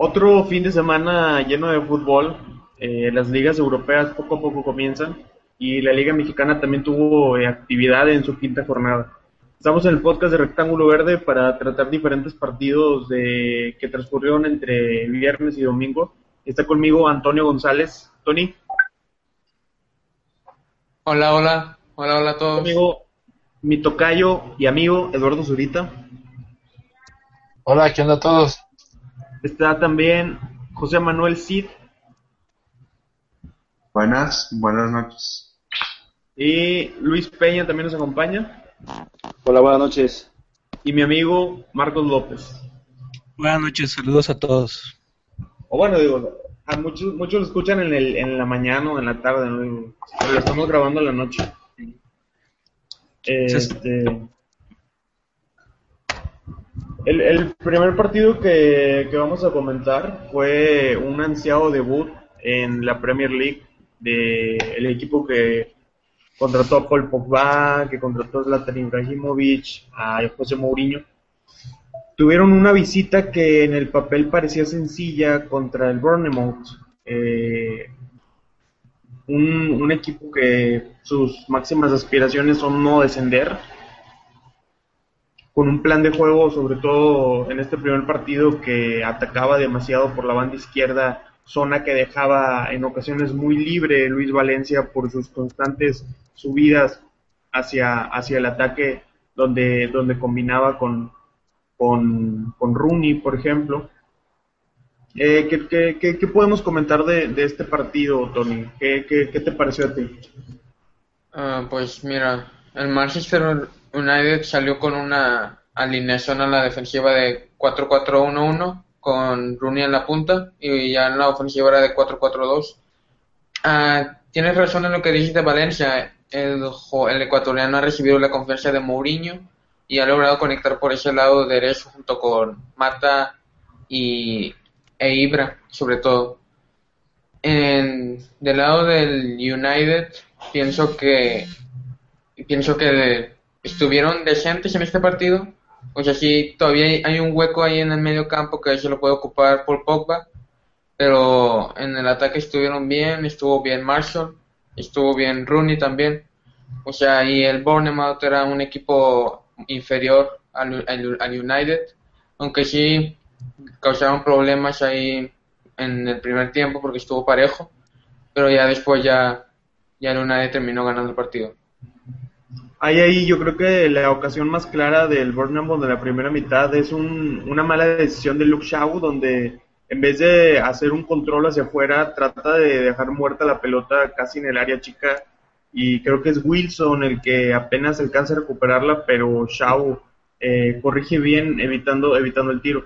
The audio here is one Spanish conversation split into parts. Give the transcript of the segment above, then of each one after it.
Otro fin de semana lleno de fútbol. Eh, las ligas europeas poco a poco comienzan y la Liga Mexicana también tuvo eh, actividad en su quinta jornada. Estamos en el podcast de Rectángulo Verde para tratar diferentes partidos de, que transcurrieron entre viernes y domingo. Está conmigo Antonio González. Tony. Hola, hola. Hola, hola a todos. Conmigo mi tocayo y amigo Eduardo Zurita. Hola, ¿qué onda a todos? Está también José Manuel Cid. Buenas, buenas noches. Y Luis Peña también nos acompaña. Hola, buenas noches. Y mi amigo Marcos López. Buenas noches, saludos a todos. O bueno, digo, a muchos, muchos lo escuchan en, el, en la mañana o en la tarde, pero lo estamos grabando en la noche. Este, el, primer partido que, vamos a comentar fue un ansiado debut en la Premier League del el equipo que contrató a Paul Pogba, que contrató a Zlatan Ibrahimovic, a José Mourinho. Tuvieron una visita que en el papel parecía sencilla contra el Bournemouth, eh, un equipo que sus máximas aspiraciones son no descender, con un plan de juego, sobre todo en este primer partido, que atacaba demasiado por la banda izquierda, zona que dejaba en ocasiones muy libre Luis Valencia por sus constantes subidas hacia, hacia el ataque, donde, donde combinaba con, con, con Rooney, por ejemplo. Eh, ¿qué, qué, qué, qué podemos comentar de, de, este partido, Tony? ¿Qué, te pareció a ti? Uh, pues mira, el Manchester United salió con una alineación a la defensiva de 4-4-1-1 con Rooney en la punta y ya en la ofensiva era de 4-4-2. Uh, tienes razón en lo que dices de Valencia. El, el, ecuatoriano ha recibido la confianza de Mourinho y ha logrado conectar por ese lado derecho junto con Mata y e Ibra, sobre todo. En, del lado del United, pienso que pienso que estuvieron decentes en este partido. O sea, sí, todavía hay un hueco ahí en el medio campo que se lo puede ocupar por Pogba. Pero en el ataque estuvieron bien, estuvo bien Marshall, estuvo bien Rooney también. O sea, y el Bournemouth era un equipo inferior al, al, al United. Aunque sí causaron problemas ahí en el primer tiempo porque estuvo parejo. Pero ya después ya, ya el United terminó ganando el partido. Ahí, ahí yo creo que la ocasión más clara del Bournemouth de la primera mitad es un, una mala decisión de Luke Shaw, donde en vez de hacer un control hacia afuera, trata de dejar muerta la pelota casi en el área chica. Y creo que es Wilson el que apenas alcanza a recuperarla, pero Shaw eh, corrige bien evitando, evitando el tiro.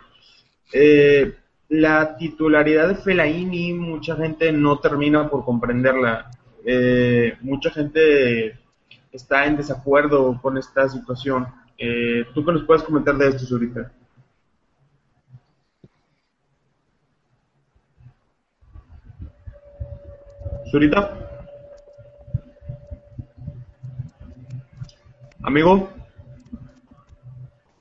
Eh, la titularidad de Fellaini, mucha gente no termina por comprenderla. Eh, mucha gente está en desacuerdo con esta situación. Eh, ¿Tú qué nos puedes comentar de esto, Zurita? Zurita. Amigo.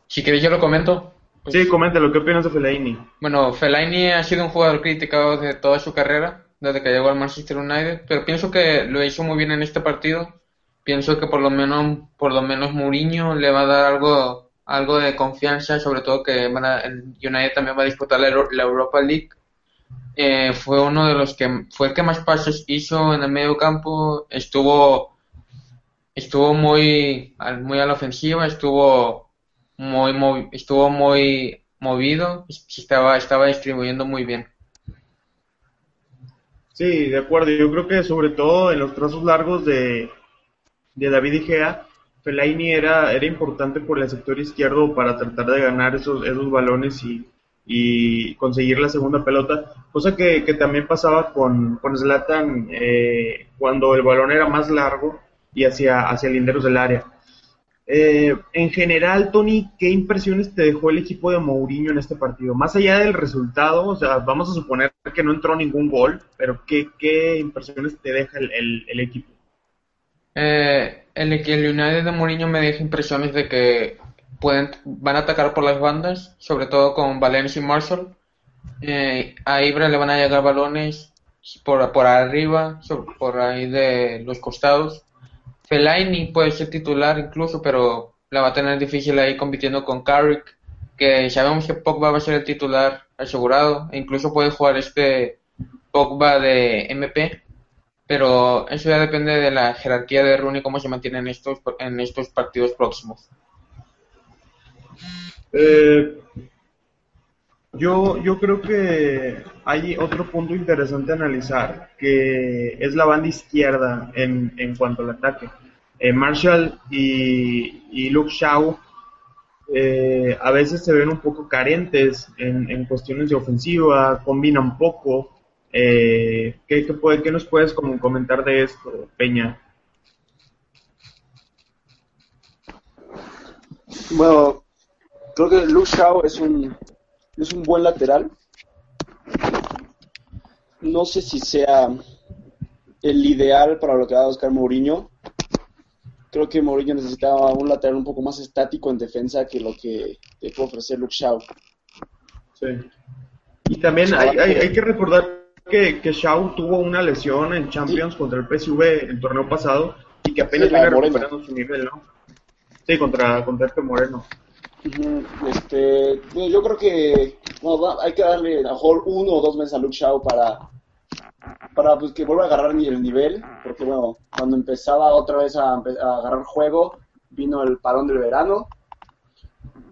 Si queréis yo lo comento. Pues, sí, coméntalo, ¿qué opinas de Fellaini? Bueno, Fellaini ha sido un jugador criticado de toda su carrera, desde que llegó al Manchester United, pero pienso que lo hizo muy bien en este partido. Pienso que por lo menos, por lo menos Mourinho le va a dar algo, algo de confianza, sobre todo que van a, el United también va a disputar la, Europa League. Eh, fue uno de los que fue el que más pases hizo en el medio campo, estuvo estuvo muy muy a la ofensiva, estuvo muy, muy estuvo muy movido, estaba estaba distribuyendo muy bien. Sí, de acuerdo. Yo creo que sobre todo en los trazos largos de, de David Igea, Fellaini era, era importante por el sector izquierdo para tratar de ganar esos, esos balones y, y conseguir la segunda pelota, cosa que, que también pasaba con, con Zlatan eh, cuando el balón era más largo y hacia, hacia linderos del área. Eh, en general, Tony, ¿qué impresiones te dejó el equipo de Mourinho en este partido? Más allá del resultado, o sea, vamos a suponer que no entró ningún gol, pero ¿qué, qué impresiones te deja el, el equipo? Eh, el, el United de Mourinho me deja impresiones de que pueden, van a atacar por las bandas, sobre todo con Valencia y Marshall. Eh, a Ibra le van a llegar balones por, por arriba, por ahí de los costados. Fellaini puede ser titular incluso, pero la va a tener difícil ahí compitiendo con Carrick, que sabemos que Pogba va a ser el titular asegurado, e incluso puede jugar este Pogba de MP, pero eso ya depende de la jerarquía de Rooney, cómo se mantiene en estos, en estos partidos próximos. Eh, yo, yo creo que hay otro punto interesante a analizar, que es la banda izquierda en, en cuanto al ataque. Eh, Marshall y, y, Luke Shaw eh, a veces se ven un poco carentes en, en cuestiones de ofensiva, combinan poco. Eh, ¿qué, qué, puede, ¿Qué nos puedes comentar de esto, Peña? Bueno, creo que Luke Shaw es un, es un buen lateral. No sé si sea el ideal para lo que va a buscar Mourinho. Creo que Mourinho necesitaba un lateral un poco más estático en defensa que lo que te puede ofrecer Luke Shaw. Sí. Y también hay, hay, hay que recordar que, que Shaw tuvo una lesión en Champions sí. contra el PSV el torneo pasado y que apenas Sí, viene recuperando su nivel, ¿no? Sí, contra, contra este Moreno. Este, yo creo que bueno, va- hay que darle a lo mejor uno o dos meses a Luke Shaw para, para pues, que vuelva a agarrar el nivel, porque bueno, cuando empezaba otra vez a, a agarrar juego, vino el parón del verano,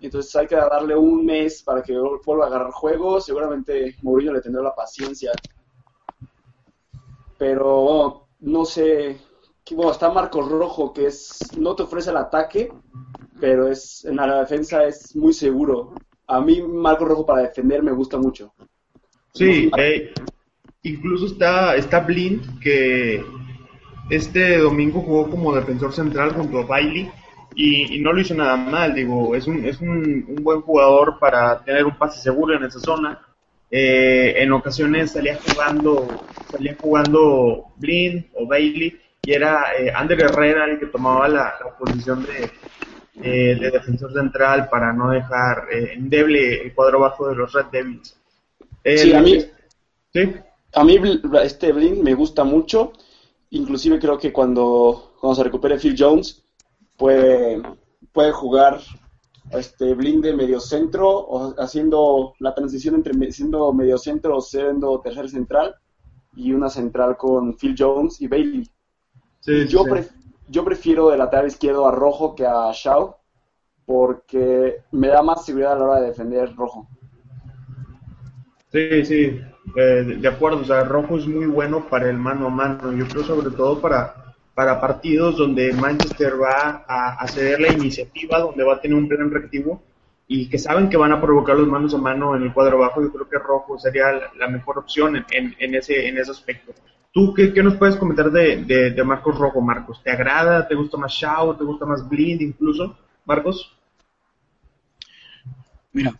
entonces hay que darle un mes para que vuel- vuelva a agarrar juego, seguramente Mourinho le tendrá la paciencia, pero bueno, no sé, bueno, está Marcos Rojo, que es no te ofrece el ataque, pero es en la defensa es muy seguro. A mí Marco Rojo para defender me gusta mucho. Sí, eh, incluso está, está Blind, que este domingo jugó como defensor central junto a Bailey y, y no lo hizo nada mal, digo, es un, es un, un buen jugador para tener un pase seguro en esa zona. Eh, en ocasiones salía jugando, salía jugando Blind o Bailey y era eh, Ander Herrera el que tomaba la, la posición de, eh, de defensor central para no dejar eh, endeble el cuadro bajo de los Red Devils. Sí, a mí, Sí, a mí este Blink me gusta mucho. Inclusive creo que cuando, cuando se recupere Phil Jones puede, puede jugar este Blink de medio centro o haciendo la transición entre siendo medio centro o siendo tercer central y una central con Phil Jones y Bailey. sí, Yo, sí. pref- yo prefiero de lateral izquierdo a Rojo que a Shaw porque me da más seguridad a la hora de defender Rojo. Sí, sí, eh, de acuerdo. O sea, Rojo es muy bueno para el mano a mano. Yo creo sobre todo para, para partidos donde Manchester va a, ceder la iniciativa, donde va a tener un plan reactivo y que saben que van a provocar los manos a mano en el cuadro bajo. Yo creo que Rojo sería la, mejor opción en, ese, en ese aspecto. ¿Tú qué, nos puedes comentar de, Marcos Rojo, Marcos? ¿Te agrada? ¿Te gusta más Shaw? ¿Te gusta más Blind incluso? Marcos? Mira,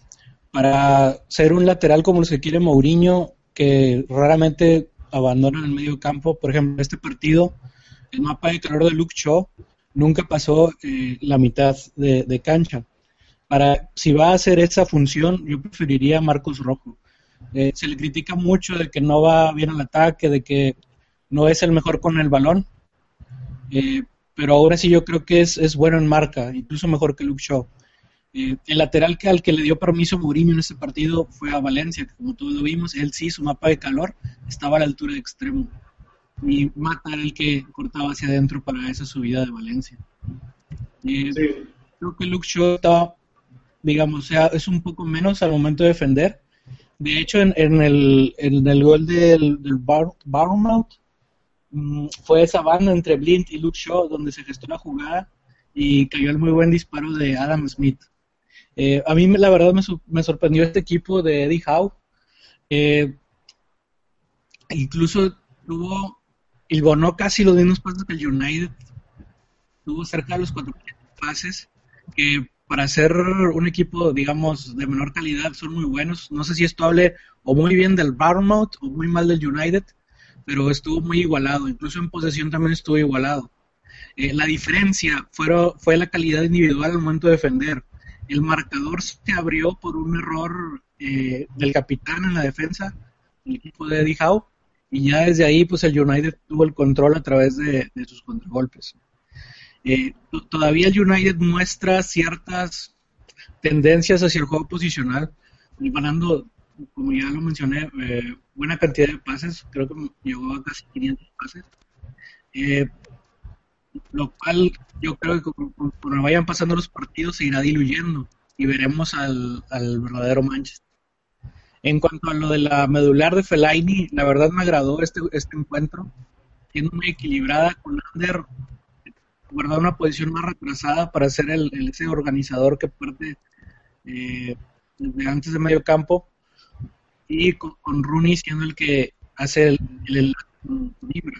para ser un lateral como los que quiere Mourinho, que raramente abandonan el medio campo, por ejemplo, este partido, el mapa de calor de Luke Shaw nunca pasó eh, la mitad de, cancha. Para, si va a hacer esa función, yo preferiría a Marcos Rojo. Eh, se le critica mucho de que no va bien al ataque, de que no es el mejor con el balón, eh, pero ahora sí yo creo que es, bueno en marca, incluso mejor que Luke Shaw. El lateral que al que le dio permiso Mourinho en este partido fue a Valencia, que como todos lo vimos, él sí, su mapa de calor estaba a la altura de extremo. Y Mata el que cortaba hacia adentro para esa subida de Valencia. Eh, Sí. Creo que Luke Shaw estaba, digamos, o sea, es un poco menos al momento de defender. De hecho, en, en el, en el gol del, del Bar, mm, fue esa banda entre Blind y Luke Shaw donde se gestó la jugada y cayó el muy buen disparo de Adam Smith. Eh, a mí la verdad me, sorprendió este equipo de Eddie Howe. Eh, incluso tuvo, bonó casi los mismos pases que el United. Tuvo cerca de los 400 pases, que para ser un equipo, digamos, de menor calidad son muy buenos. No sé si esto hable o muy bien del Bournemouth o muy mal del United, pero estuvo muy igualado. Incluso en posesión también estuvo igualado. Eh, la diferencia fue, fue la calidad individual al momento de defender. El marcador se abrió por un error eh, del capitán en la defensa, el equipo de Eddie Howe, y ya desde ahí pues el United tuvo el control a través de, sus contragolpes. Eh, todavía el United muestra ciertas tendencias hacia el juego posicional, ganando, como ya lo mencioné, buena cantidad de pases, creo que llegó a casi 500 pases. Eh, lo cual yo creo que cuando vayan pasando los partidos se irá diluyendo y veremos al, verdadero Manchester. En cuanto a lo de la medular de Fellaini, la verdad me agradó este, este encuentro, siendo muy equilibrada con Ander, guardar una posición más retrasada para ser el, ese organizador que parte eh, desde antes de medio campo. Y con, Rooney siendo el que hace el, el, el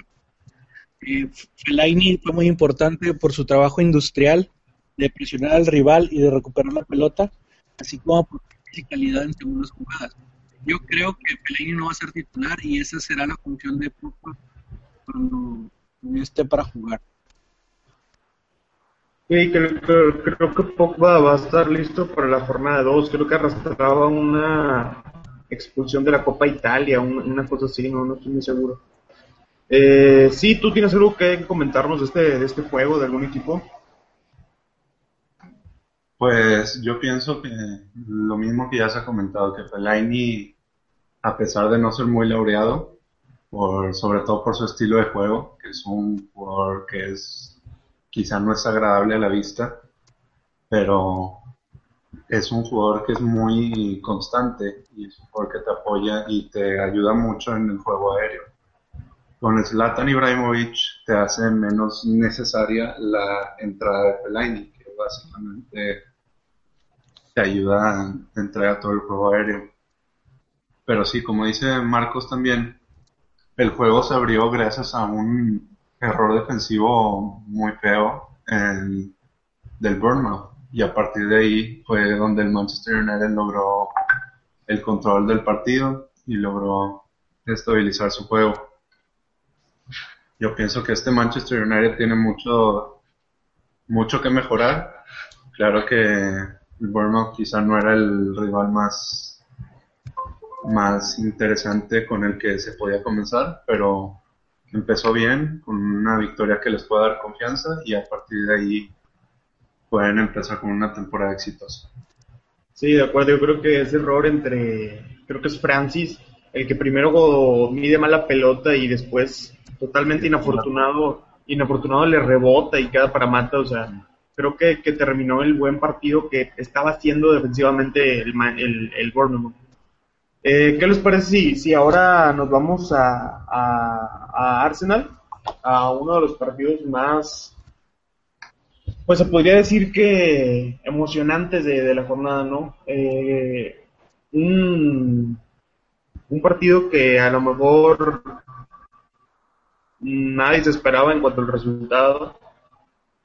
eh, Fellaini fue muy importante por su trabajo industrial de presionar al rival y de recuperar la pelota, así como por su calidad en segundas jugadas. Yo creo que Fellaini no va a ser titular y esa será la función de Pogba cuando esté para jugar. Sí, creo, que Pogba va a estar listo para la jornada 2. Creo que arrastraba una expulsión de la Copa Italia, una, una cosa así, no, no estoy muy seguro. Eh, sí, ¿tú tienes algo que comentarnos de este, de este juego, de algún equipo? Pues yo pienso que lo mismo que ya se ha comentado, que Fellaini, a pesar de no ser muy laureado, por, sobre todo por su estilo de juego, que es un jugador que es quizá no es agradable a la vista, pero es un jugador que es muy constante y es un jugador que te apoya y te ayuda mucho en el juego aéreo. Con Zlatan Ibrahimovic te hace menos necesaria la entrada de Fellaini, que básicamente te ayuda a entrar a todo el juego aéreo. Pero sí, como dice Marcos también, el juego se abrió gracias a un error defensivo muy feo del Bournemouth. Y a partir de ahí fue donde el Manchester United logró el control del partido y logró estabilizar su juego. Yo pienso que este Manchester United tiene mucho, mucho que mejorar. Claro que el Bournemouth quizá no era el rival más, más interesante con el que se podía comenzar, pero empezó bien, con una victoria que les puede dar confianza y a partir de ahí pueden empezar con una temporada exitosa. Sí, de acuerdo, yo creo que ese error entre, creo que es Francis, el que primero mide mal la pelota y después totalmente inafortunado, inafortunado le rebota y queda para mata, o sea, creo que, terminó el buen partido que estaba haciendo defensivamente el, el, el Bournemouth. Eh, ¿Qué les parece si, si ahora nos vamos a, a, Arsenal? A uno de los partidos más, pues se podría decir que emocionantes de, la jornada, ¿no? Eh, un, un partido que a lo mejor nadie se esperaba en cuanto al resultado.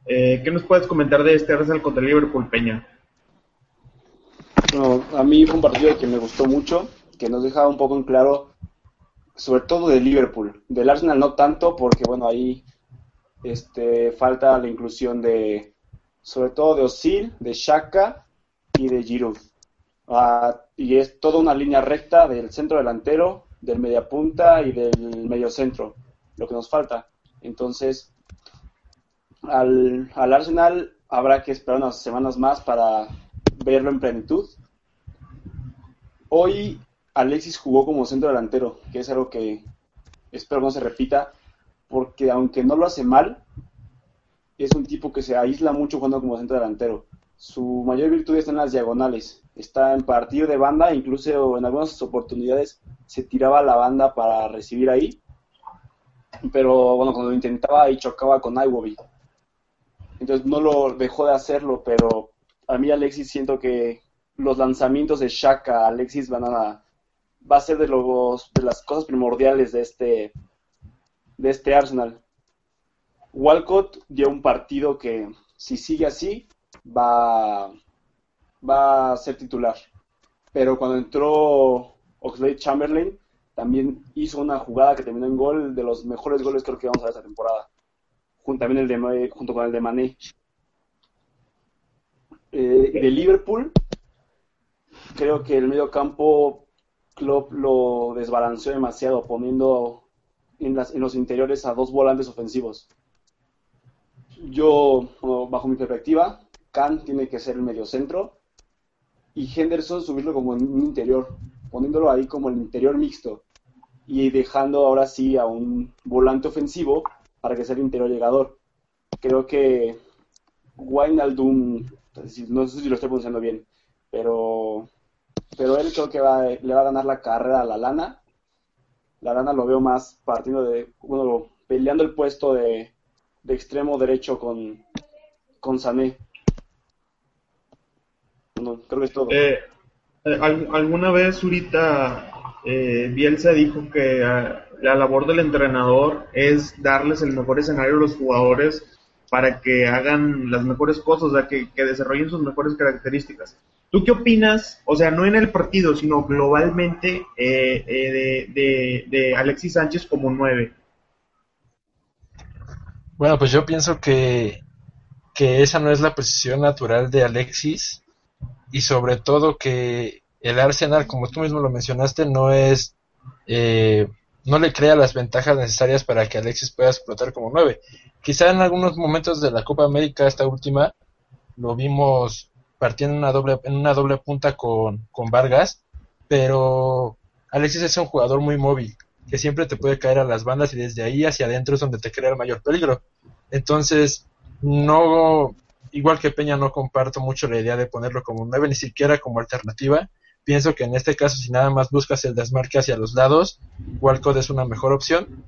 Eh, ¿Qué nos puedes comentar de este Arsenal contra Liverpool, Peña? a mí fue un partido que me gustó mucho, que nos dejaba un poco en claro, sobre todo de Liverpool. Del Arsenal no tanto, porque bueno, ahí este, falta la inclusión de, sobre todo de Osil, de Shaka y de Giroud. Ah, y es toda una línea recta del centro delantero, del mediapunta y del medio centro lo que nos falta. Entonces, al, al Arsenal habrá que esperar unas semanas más para verlo en plenitud. Hoy Alexis jugó como centro delantero, que es algo que espero no se repita, porque aunque no lo hace mal, es un tipo que se aísla mucho jugando como centro delantero. Su mayor virtud está en las diagonales. Está en partido de banda, incluso en algunas oportunidades se tiraba la banda para recibir ahí pero bueno, cuando lo intentaba y chocaba con Iwobi. Entonces no lo dejó de hacerlo, pero a mí Alexis siento que los lanzamientos de Shaka, Alexis van a va a ser de los de las cosas primordiales de este de este Arsenal. Walcott dio un partido que si sigue así va va a ser titular. Pero cuando entró Oxlade Chamberlain también hizo una jugada que terminó en gol de los mejores goles creo que vamos a ver esta temporada. También el de, junto con el de Mané. Eh, de Liverpool, creo que el medio campo Klopp lo desbalanceó demasiado poniendo en, las, en los interiores a dos volantes ofensivos. Yo, bajo mi perspectiva, Khan tiene que ser el medio centro y Henderson subirlo como en un interior, poniéndolo ahí como el interior mixto y dejando ahora sí a un volante ofensivo para que sea el interior llegador. Creo que Wijnaldum no sé si lo estoy pronunciando bien, pero, pero él creo que le va a ganar la carrera a la lana. La lana lo veo más partiendo de, bueno, peleando el puesto de, extremo derecho con, con Sané. creo que es todo. Eh, ¿Alguna vez, ahorita eh, Bielsa dijo que la labor del entrenador es darles el mejor escenario a los jugadores para que hagan las mejores cosas, o sea, que, desarrollen sus mejores características. ¿Tú qué opinas, o sea, no en el partido, sino globalmente eh, eh, de, Alexis Sánchez como nueve? Bueno, pues yo pienso que, que esa no es la posición natural de Alexis y sobre todo que el Arsenal, como tú mismo lo mencionaste, no es eh, no le crea las ventajas necesarias para que Alexis pueda explotar como nueve. Quizá en algunos momentos de la Copa América, esta última, lo vimos partiendo en una doble, en una doble punta con, con Vargas, pero Alexis es un jugador muy móvil, que siempre te puede caer a las bandas y desde ahí hacia adentro es donde te crea el mayor peligro. Entonces, no, igual que Peña, no comparto mucho la idea de ponerlo como nueve, ni siquiera como alternativa Pienso que en este caso, si nada más buscas el desmarque hacia los lados, Walcott es una mejor opción.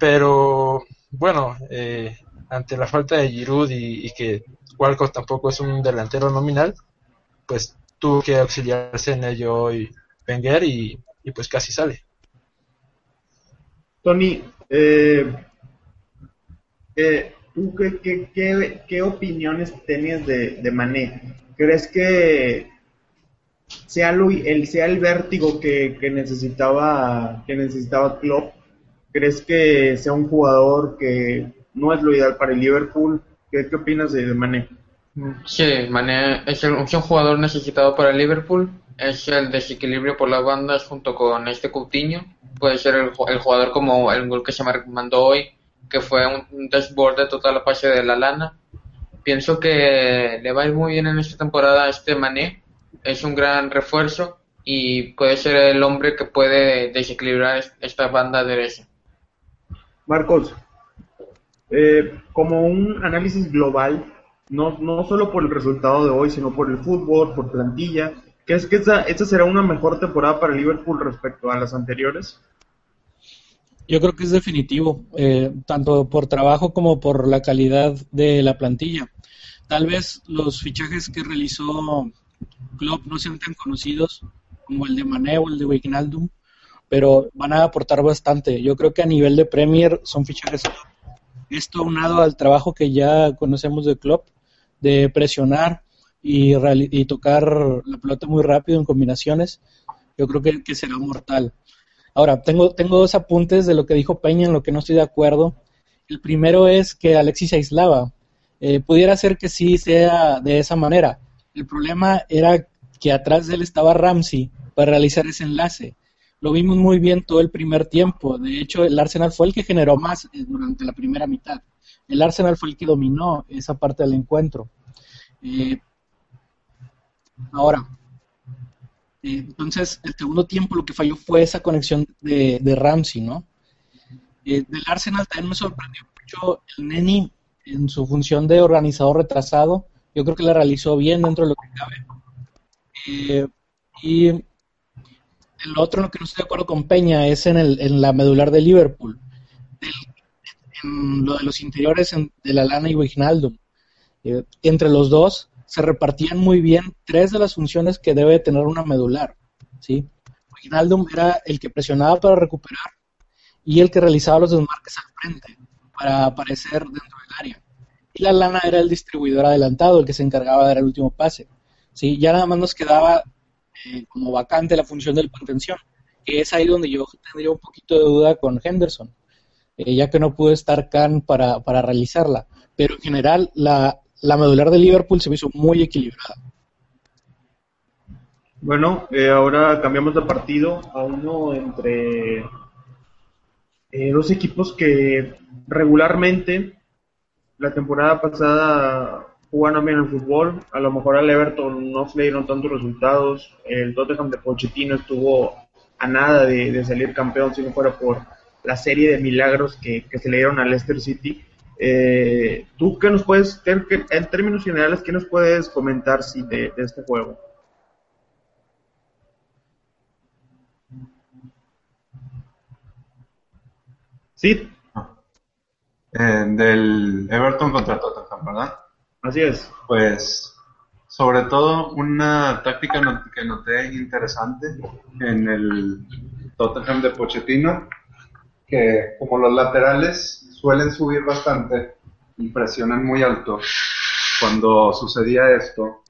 Pero bueno, eh, ante la falta de Giroud y, que Walcott tampoco es un delantero nominal, pues tuvo que auxiliarse en ello hoy Wenger y, pues casi sale. Tony, eh, eh, ¿tú qué, qué, qué, opiniones tenías de, de Mané? ¿Crees que sea, el, sea el vértigo que, necesitaba que necesitaba Klopp, ¿crees que sea un jugador que no es lo ideal para el Liverpool? ¿Qué, qué opinas de, Mané? Sí, Mané es, un jugador necesitado para el Liverpool, es el desequilibrio por las bandas junto con este Coutinho, puede ser el, jugador como el gol que se mandó hoy, que fue un, dashboard de toda la pase de la lana. Pienso que le va a muy bien en esta temporada a este Mané, es un gran refuerzo y puede ser el hombre que puede desequilibrar esta banda derecha. Marcos, eh, como un análisis global, no, no solo por el resultado de hoy, sino por el fútbol, por plantilla, ¿crees que esta, esta será una mejor temporada para Liverpool respecto a las anteriores? Yo creo que es definitivo, eh, tanto por trabajo como por la calidad de la plantilla. Tal vez los fichajes que realizó Klopp no sean tan conocidos como el de Mané o el de Wijnaldum, pero van a aportar bastante. Yo creo que a nivel de Premier son fichajes. Esto unado al trabajo que ya conocemos de Klopp, de presionar y, y tocar la pelota muy rápido en combinaciones, yo creo que, que, será mortal. Ahora, tengo, tengo dos apuntes de lo que dijo Peña en lo que no estoy de acuerdo. El primero es que Alexis se aislaba. Eh, pudiera ser que sí sea de esa manera, el problema era que atrás de él estaba Ramsey para realizar ese enlace. Lo vimos muy bien todo el primer tiempo. De hecho, el Arsenal fue el que generó más eh, durante la primera mitad. El Arsenal fue el que dominó esa parte del encuentro. Eh, ahora, eh, entonces, el segundo tiempo lo que falló fue esa conexión de, Ramsey, ¿no? del Arsenal también me sorprendió mucho el Neni en su función de organizador retrasado yo creo que la realizó bien dentro de lo que cabe. Eh, y el otro en lo que no estoy de acuerdo con Peña es en, el, en la medular de Liverpool. en lo de los interiores de la lana y Wijnaldum. Eh, entre los dos se repartían muy bien tres de las funciones que debe tener una medular. ¿sí? Wijnaldum era el que presionaba para recuperar y el que realizaba los desmarques al frente para aparecer dentro del área. Y la lana era el distribuidor adelantado, el que se encargaba de dar el último pase. ¿sí? Ya nada más nos quedaba eh, como vacante la función del contención, que es ahí donde yo tendría un poquito de duda con Henderson, eh, ya que no pudo estar Khan para, para realizarla. Pero en general, la, la medular de Liverpool se me hizo muy equilibrada. Bueno, eh, ahora cambiamos de partido a uno entre dos equipos que regularmente la temporada pasada jugaron bien el fútbol. A lo mejor al Everton no se le dieron tantos resultados. El Tottenham de Pochettino estuvo a nada de, salir campeón si no fuera por la serie de milagros que, se le dieron al Leicester City. Eh, ¿Tú qué nos puedes, en términos generales, qué nos puedes comentar si, de, este juego? Sí. Eh, del Everton contra Tottenham, ¿verdad? Así es. Pues, sobre todo, una táctica que noté interesante en el Tottenham de Pochettino, que como los laterales suelen subir bastante y presionan muy alto. Cuando sucedía esto,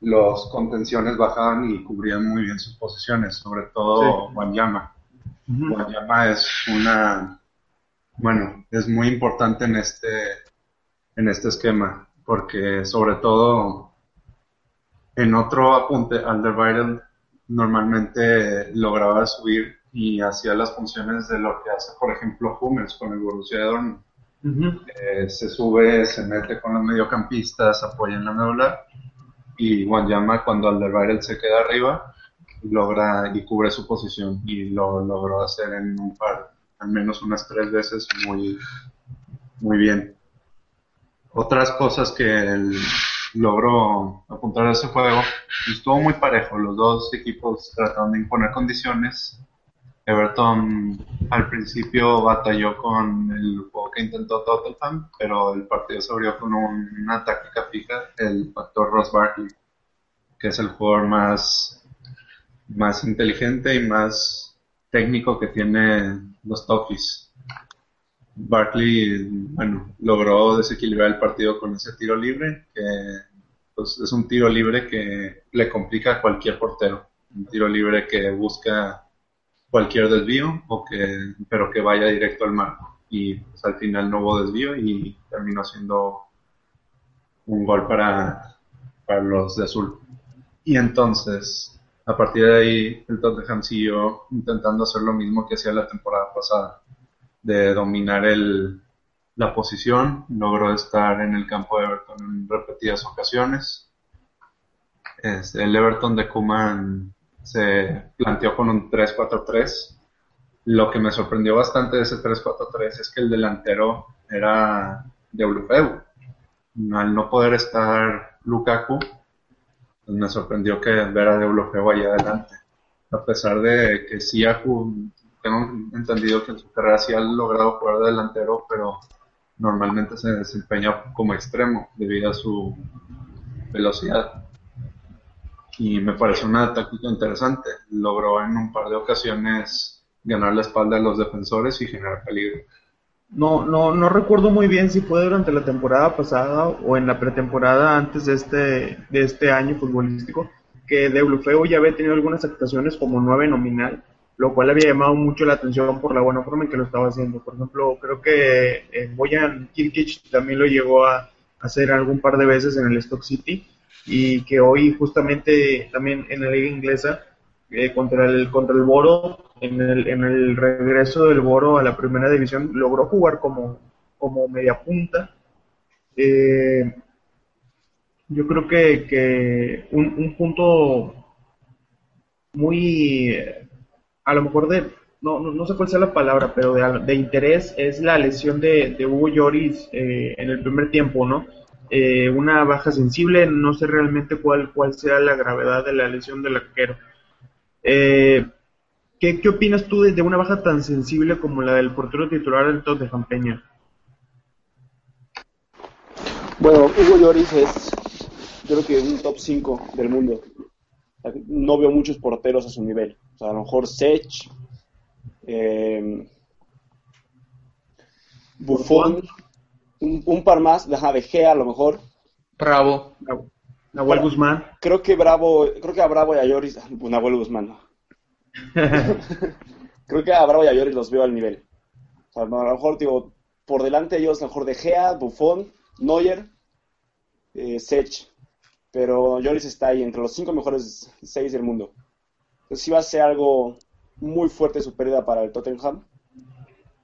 los contenciones bajaban y cubrían muy bien sus posiciones, sobre todo Wanyama. Wanyama es una, bueno, es muy importante en este, en este esquema, porque sobre todo en otro apunte, Alderweireld normalmente lograba subir y hacía las funciones de lo que hace, por ejemplo, Hummels con el Borussia Dortmund. Eh, se sube, se mete con los mediocampistas, apoya en la medular y Wanyama cuando Alderweireld se queda arriba logra y cubre su posición y lo logró hacer en un par, al menos unas tres veces muy, muy bien. Otras cosas que él logró apuntar a ese juego, estuvo muy parejo, los dos equipos trataron de imponer condiciones, Everton al principio batalló con el juego que intentó Tottenham, pero el partido se abrió con una táctica fija, el factor Ross Barkley, que es el jugador más, más inteligente y más técnico que tiene los Toffees. Barkley, bueno, logró desequilibrar el partido con ese tiro libre, que pues, es un tiro libre que le complica a cualquier portero. Un tiro libre que busca cualquier desvío, o que, pero que vaya directo al marco. Y pues, al final no hubo desvío y terminó siendo un gol para, para los de azul. Y entonces, a partir de ahí, el Tottenham siguió intentando hacer lo mismo que hacía la temporada pasada, de dominar el, la posición, logró estar en el campo de Everton en repetidas ocasiones. Este, el Everton de Kuman se planteó con un 3-4-3. Lo que me sorprendió bastante de ese 3-4-3 es que el delantero era de Ulufeu. Al no poder estar Lukaku, pues me sorprendió que ver a Deulofeu ahí adelante. A pesar de que sí tengo entendido que en su carrera sí ha logrado jugar de delantero, pero normalmente se desempeña como extremo debido a su velocidad y me parece una táctica interesante. Logró en un par de ocasiones ganar la espalda de los defensores y generar peligro. No, no, no recuerdo muy bien si fue durante la temporada pasada o en la pretemporada antes de este, de este año futbolístico, que Deulofeu ya había tenido algunas actuaciones como nueve nominal, lo cual había llamado mucho la atención por la buena forma en que lo estaba haciendo. Por ejemplo, creo que eh, Boyan Kirkic también lo llegó a hacer algún par de veces en el Stock City y que hoy justamente también en la liga inglesa eh, contra el contra el Boro en el, en el regreso del Boro a la primera división logró jugar como como media punta eh, yo creo que, que un, un, punto muy a lo mejor de no, no, sé cuál sea la palabra pero de, de interés es la lesión de, de Hugo Lloris eh, en el primer tiempo no eh, una baja sensible, no sé realmente cuál, cuál sea la gravedad de la lesión del arquero. Eh, ¿qué, ¿qué, opinas tú de, una baja tan sensible como la del portero titular del Tottenham Peña? Bueno, Hugo Lloris es, creo que un top 5 del mundo. No veo muchos porteros a su nivel. O sea, a lo mejor Sech, eh, Buffon, un, un par más, deja de Gea a lo mejor. Bravo. Nahuel Guzmán. Creo que Bravo, creo que a Bravo y a Lloris, Nahuel Guzmán, no. creo que a Bravo y a Lloris los veo al nivel. O sea, a lo mejor, digo, por delante de ellos, a lo mejor De Gea, Buffon, Neuer, eh, Sech. Pero Lloris está ahí entre los cinco mejores seis del mundo. Entonces sí va a ser algo muy fuerte su pérdida para el Tottenham.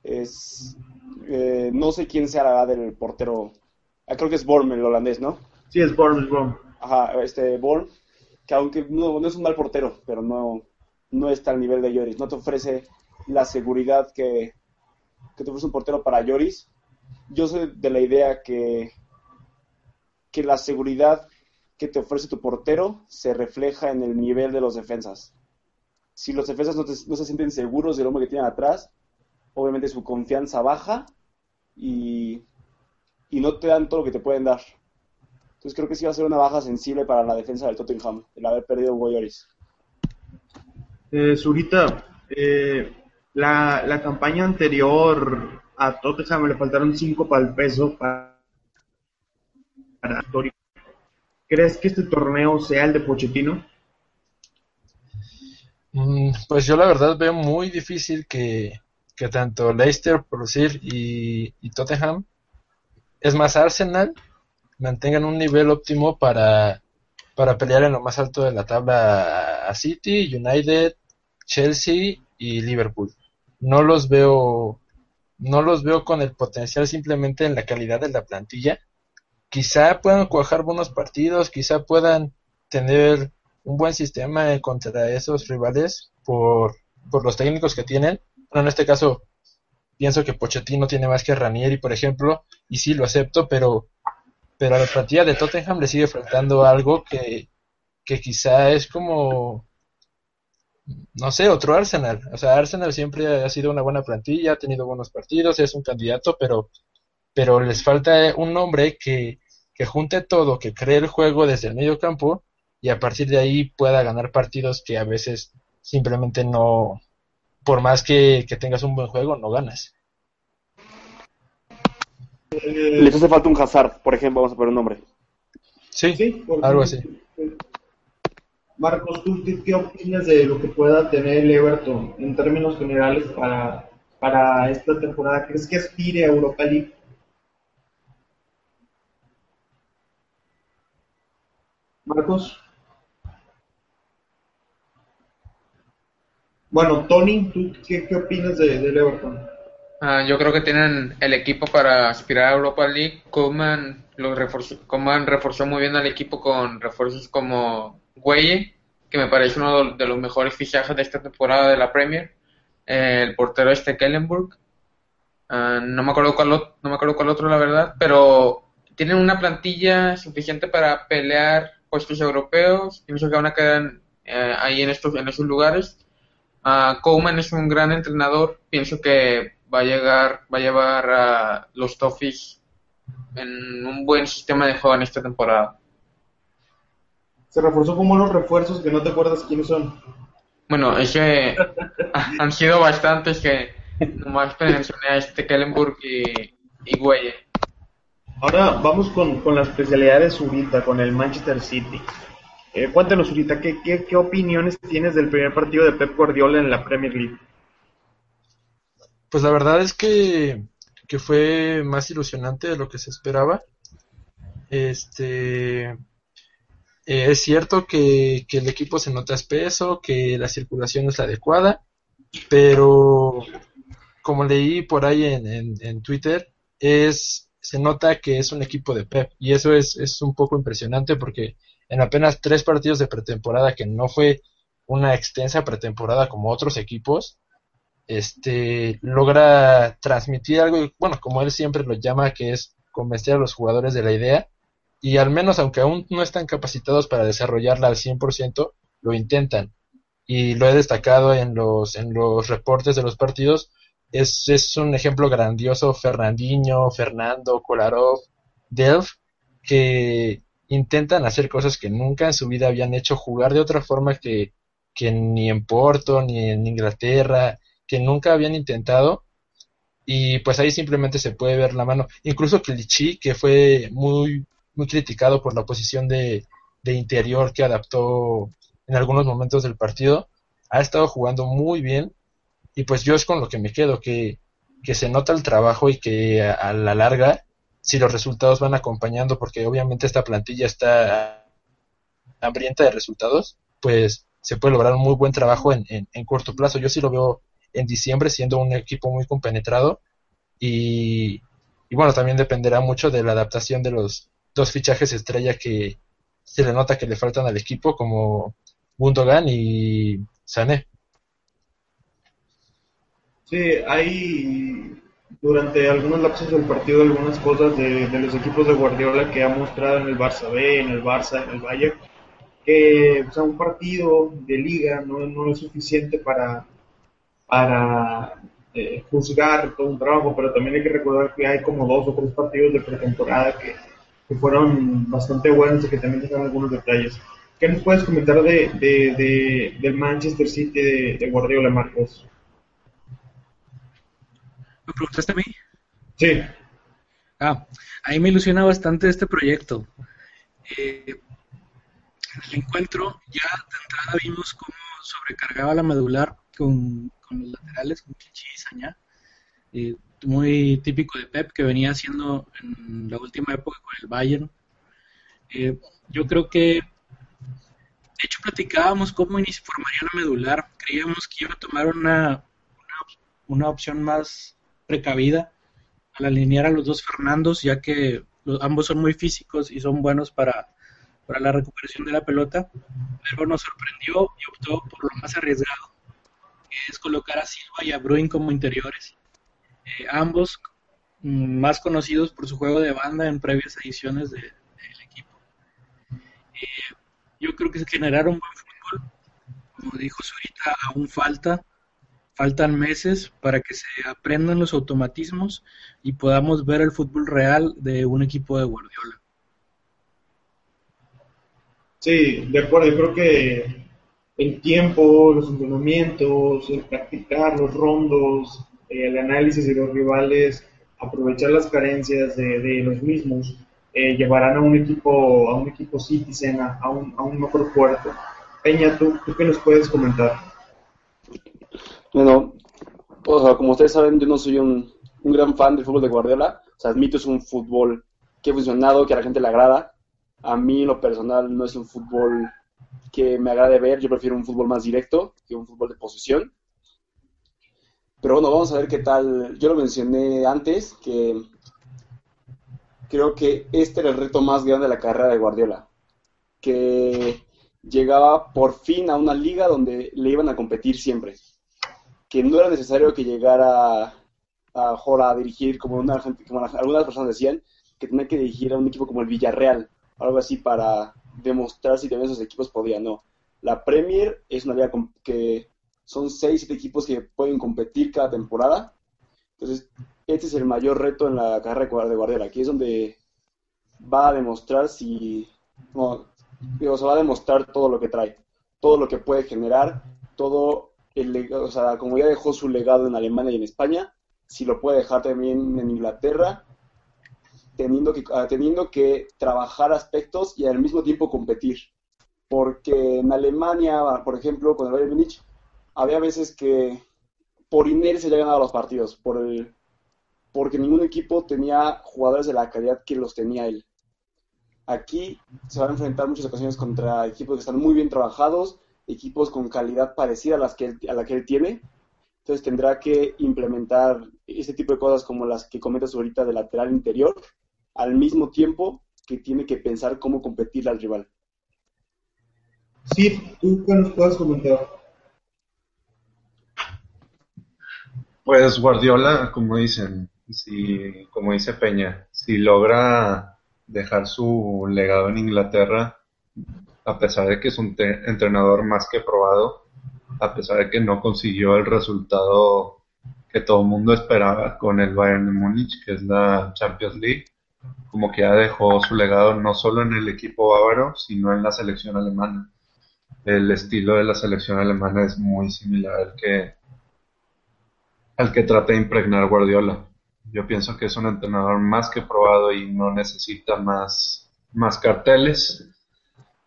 Es, eh, no sé quién sea la edad del portero. Ah, creo que es Borm, el holandés, ¿no? Sí, es Born, es Born. Ajá, este Born, que aunque no, no es un mal portero, pero no, no está al nivel de Lloris. No te ofrece la seguridad que, que te ofrece un portero para Lloris. Yo soy de la idea que, que la seguridad que te ofrece tu portero se refleja en el nivel de los defensas. Si los defensas no, se sienten seguros del hombre que tienen atrás, obviamente su confianza baja y, y no te dan todo lo que te pueden dar. Entonces creo que sí va a ser una baja sensible para la defensa del Tottenham, el haber perdido Lloris. Eh, Zurita, eh, la, la campaña anterior a Tottenham le faltaron 5 para el peso para, para. ¿Crees que este torneo sea el de Pochettino? Mm, Pues yo la verdad veo muy difícil que, que tanto Leicester, por y, y Tottenham, es más Arsenal, mantengan un nivel óptimo para, para pelear en lo más alto de la tabla a- City, United, Chelsea y Liverpool. No los veo, no los veo con el potencial simplemente en la calidad de la plantilla. Quizá puedan cuajar buenos partidos, quizá puedan tener un buen sistema contra esos rivales por, por los técnicos que tienen. Bueno, en este caso, pienso que Pochettino tiene más que Ranieri, por ejemplo, y sí lo acepto, pero, pero a la plantilla de Tottenham le sigue faltando algo que, que quizá es como, no sé, otro Arsenal. O sea, Arsenal siempre ha sido una buena plantilla, ha tenido buenos partidos, es un candidato, pero, pero les falta un hombre que, que junte todo, que cree el juego desde el medio campo y a partir de ahí pueda ganar partidos que a veces simplemente no, por más que, que tengas un buen juego, no ganas. Les hace falta un Hazard, por ejemplo, vamos a poner un nombre. Sí, Sí, algo así. Marcos, ¿tú qué, qué opinas de lo que pueda tener el Everton en términos generales para, para esta temporada? ¿Crees que aspire a Europa League? Marcos. Bueno, Tony, ¿tú qué, qué opinas de, del Everton? Ah, yo creo que tienen el equipo para aspirar a Europa League. Koeman, lo reforzó, Koeman reforzó muy bien al equipo con refuerzos como Gueye, que me parece uno de los mejores fichajes de esta temporada de la Premier. El portero este Kellenburg. Ah, no me acuerdo cuál no me acuerdo cuál otro la verdad, pero tienen una plantilla suficiente para pelear puestos europeos. Pienso que van a quedar eh, ahí en estos en esos lugares. Koeman es un gran entrenador. Pienso que va a llegar, va a llevar a los Toffees en un buen sistema de juego en esta temporada. Se reforzó con buenos refuerzos que no te acuerdas quiénes son. Bueno, es que han sido bastantes que nomás mencioné a este Kellenburg y, y Güelle. Ahora vamos con, con la especialidad de Zurita, con el Manchester City. Eh, cuéntanos, Zurita, ¿qué, qué, qué opiniones tienes del primer partido de Pep Guardiola en la Premier League? Pues la verdad es que, que fue más ilusionante de lo que se esperaba. Este eh, es cierto que, que el equipo se nota espeso, que la circulación es la adecuada, pero como leí por ahí en, en, en Twitter, es se nota que es un equipo de Pep y eso es, es un poco impresionante porque en apenas tres partidos de pretemporada que no fue una extensa pretemporada como otros equipos, este logra transmitir algo, bueno, como él siempre lo llama, que es convencer a los jugadores de la idea, y al menos aunque aún no están capacitados para desarrollarla al 100%, lo intentan. Y lo he destacado en los, en los reportes de los partidos, es, es un ejemplo grandioso Fernandinho, Fernando, Kolarov, Delf, que intentan hacer cosas que nunca en su vida habían hecho, jugar de otra forma que, que ni en Porto, ni en Inglaterra, que nunca habían intentado. Y pues ahí simplemente se puede ver la mano. Incluso Clichy, que fue muy, muy criticado por la posición de, de interior que adaptó en algunos momentos del partido, ha estado jugando muy bien. Y pues yo es con lo que me quedo, que, que se nota el trabajo y que a la larga si los resultados van acompañando, porque obviamente esta plantilla está hambrienta de resultados, pues se puede lograr un muy buen trabajo en, en, corto plazo. Yo sí lo veo en diciembre siendo un equipo muy compenetrado y, y, bueno, también dependerá mucho de la adaptación de los dos fichajes estrella que se le nota que le faltan al equipo, como Gundogan y Sané. Sí, hay durante algunos lapsos del partido algunas cosas de, los equipos de Guardiola que ha mostrado en el Barça B, en el Barça, en el Bayern, que o sea, un partido de liga no, no es suficiente para, para eh, juzgar todo un trabajo, pero también hay que recordar que hay como dos o tres partidos de pretemporada que, que fueron bastante buenos y que también dejan algunos detalles. ¿Qué nos puedes comentar de, de, de del Manchester City de, de Guardiola, Marcos? ¿Me preguntaste a mí? Sí. Ah, ahí me ilusiona bastante este proyecto. Eh, en el encuentro ya de entrada vimos cómo sobrecargaba la medular con, los laterales, con Kichi y Sañá. Eh, muy típico de Pep que venía haciendo en la última época con el Bayern. Eh, yo creo que, de hecho, platicábamos cómo formaría la medular. Creíamos que iba a tomar una, una, opción más precavida al alinear a los dos Fernandos, ya que ambos son muy físicos y son buenos para, para la recuperación de la pelota, pero nos sorprendió y optó por lo más arriesgado, es colocar a Silva y a Bruin como interiores, eh, ambos mm, más conocidos por su juego de banda en previas ediciones del equipo. Eh, yo creo que se generaron buen fútbol, como dijo Zurita, aún falta, Faltan meses para que se aprendan los automatismos y podamos ver el fútbol real de un equipo de Guardiola. Sí, de acuerdo. Yo creo que el tiempo, los entrenamientos, el practicar los rondos, el análisis de los rivales, aprovechar las carencias de, los mismos, eh, llevarán a un equipo, a un equipo citizen a, un, a un mejor puerto. Peña, ¿tú, ¿tú qué nos puedes comentar? Bueno, como ustedes saben, yo no soy un, gran fan del fútbol de Guardiola. O sea, admito es un fútbol que ha funcionado, que a la gente le agrada. A mí, lo personal, no es un fútbol que me agrade ver. Yo prefiero un fútbol más directo que un fútbol de posesión. Pero bueno, vamos a ver qué tal. Yo lo mencioné antes, que creo que este era el reto más grande de la carrera de Guardiola. Que llegaba por fin a una liga donde le iban a competir siempre que no era necesario que llegara a, a, dirigir, como, una, como algunas personas decían, que tenía que dirigir a un equipo como el Villarreal, algo así para demostrar si también esos equipos podían, no. La Premier es una liga que son 6, 7 equipos que pueden competir cada temporada. Entonces, este es el mayor reto en la carrera de Guardiola. Aquí es donde va a demostrar si. Se va a demostrar todo lo que trae, todo lo que puede generar, todo o sea, como ya dejó su legado en Alemania y en España, si lo puede dejar también en Inglaterra, teniendo que, ah, teniendo que trabajar aspectos y al mismo tiempo competir. Porque en Alemania, por ejemplo, con el Bayern Munich, había veces que por inercia ya ganaba los partidos, por el, porque ningún equipo tenía jugadores de la calidad que los tenía él. Aquí se van a enfrentar muchas ocasiones contra equipos que están muy bien trabajados, equipos con calidad parecida a, las que a la que él tiene. Entonces tendrá que implementar este tipo de cosas como las que comentas ahorita de lateral interior, al mismo tiempo que tiene que pensar cómo competir al rival. Sí, ¿tú qué nos puedes comentar? Pues Guardiola, como dicen, si, como dice Peña, si logra dejar su legado en Inglaterra, a pesar de que es un entrenador más que probado, a pesar de que no consiguió el resultado que todo el mundo esperaba con el Bayern de Múnich, que es la Champions League, como que ya dejó su legado no solo en el equipo bávaro, sino en la selección alemana. El estilo de la selección alemana es muy similar al que al que trata de impregnar Guardiola. Yo pienso que es un entrenador más que probado y no necesita más, más carteles.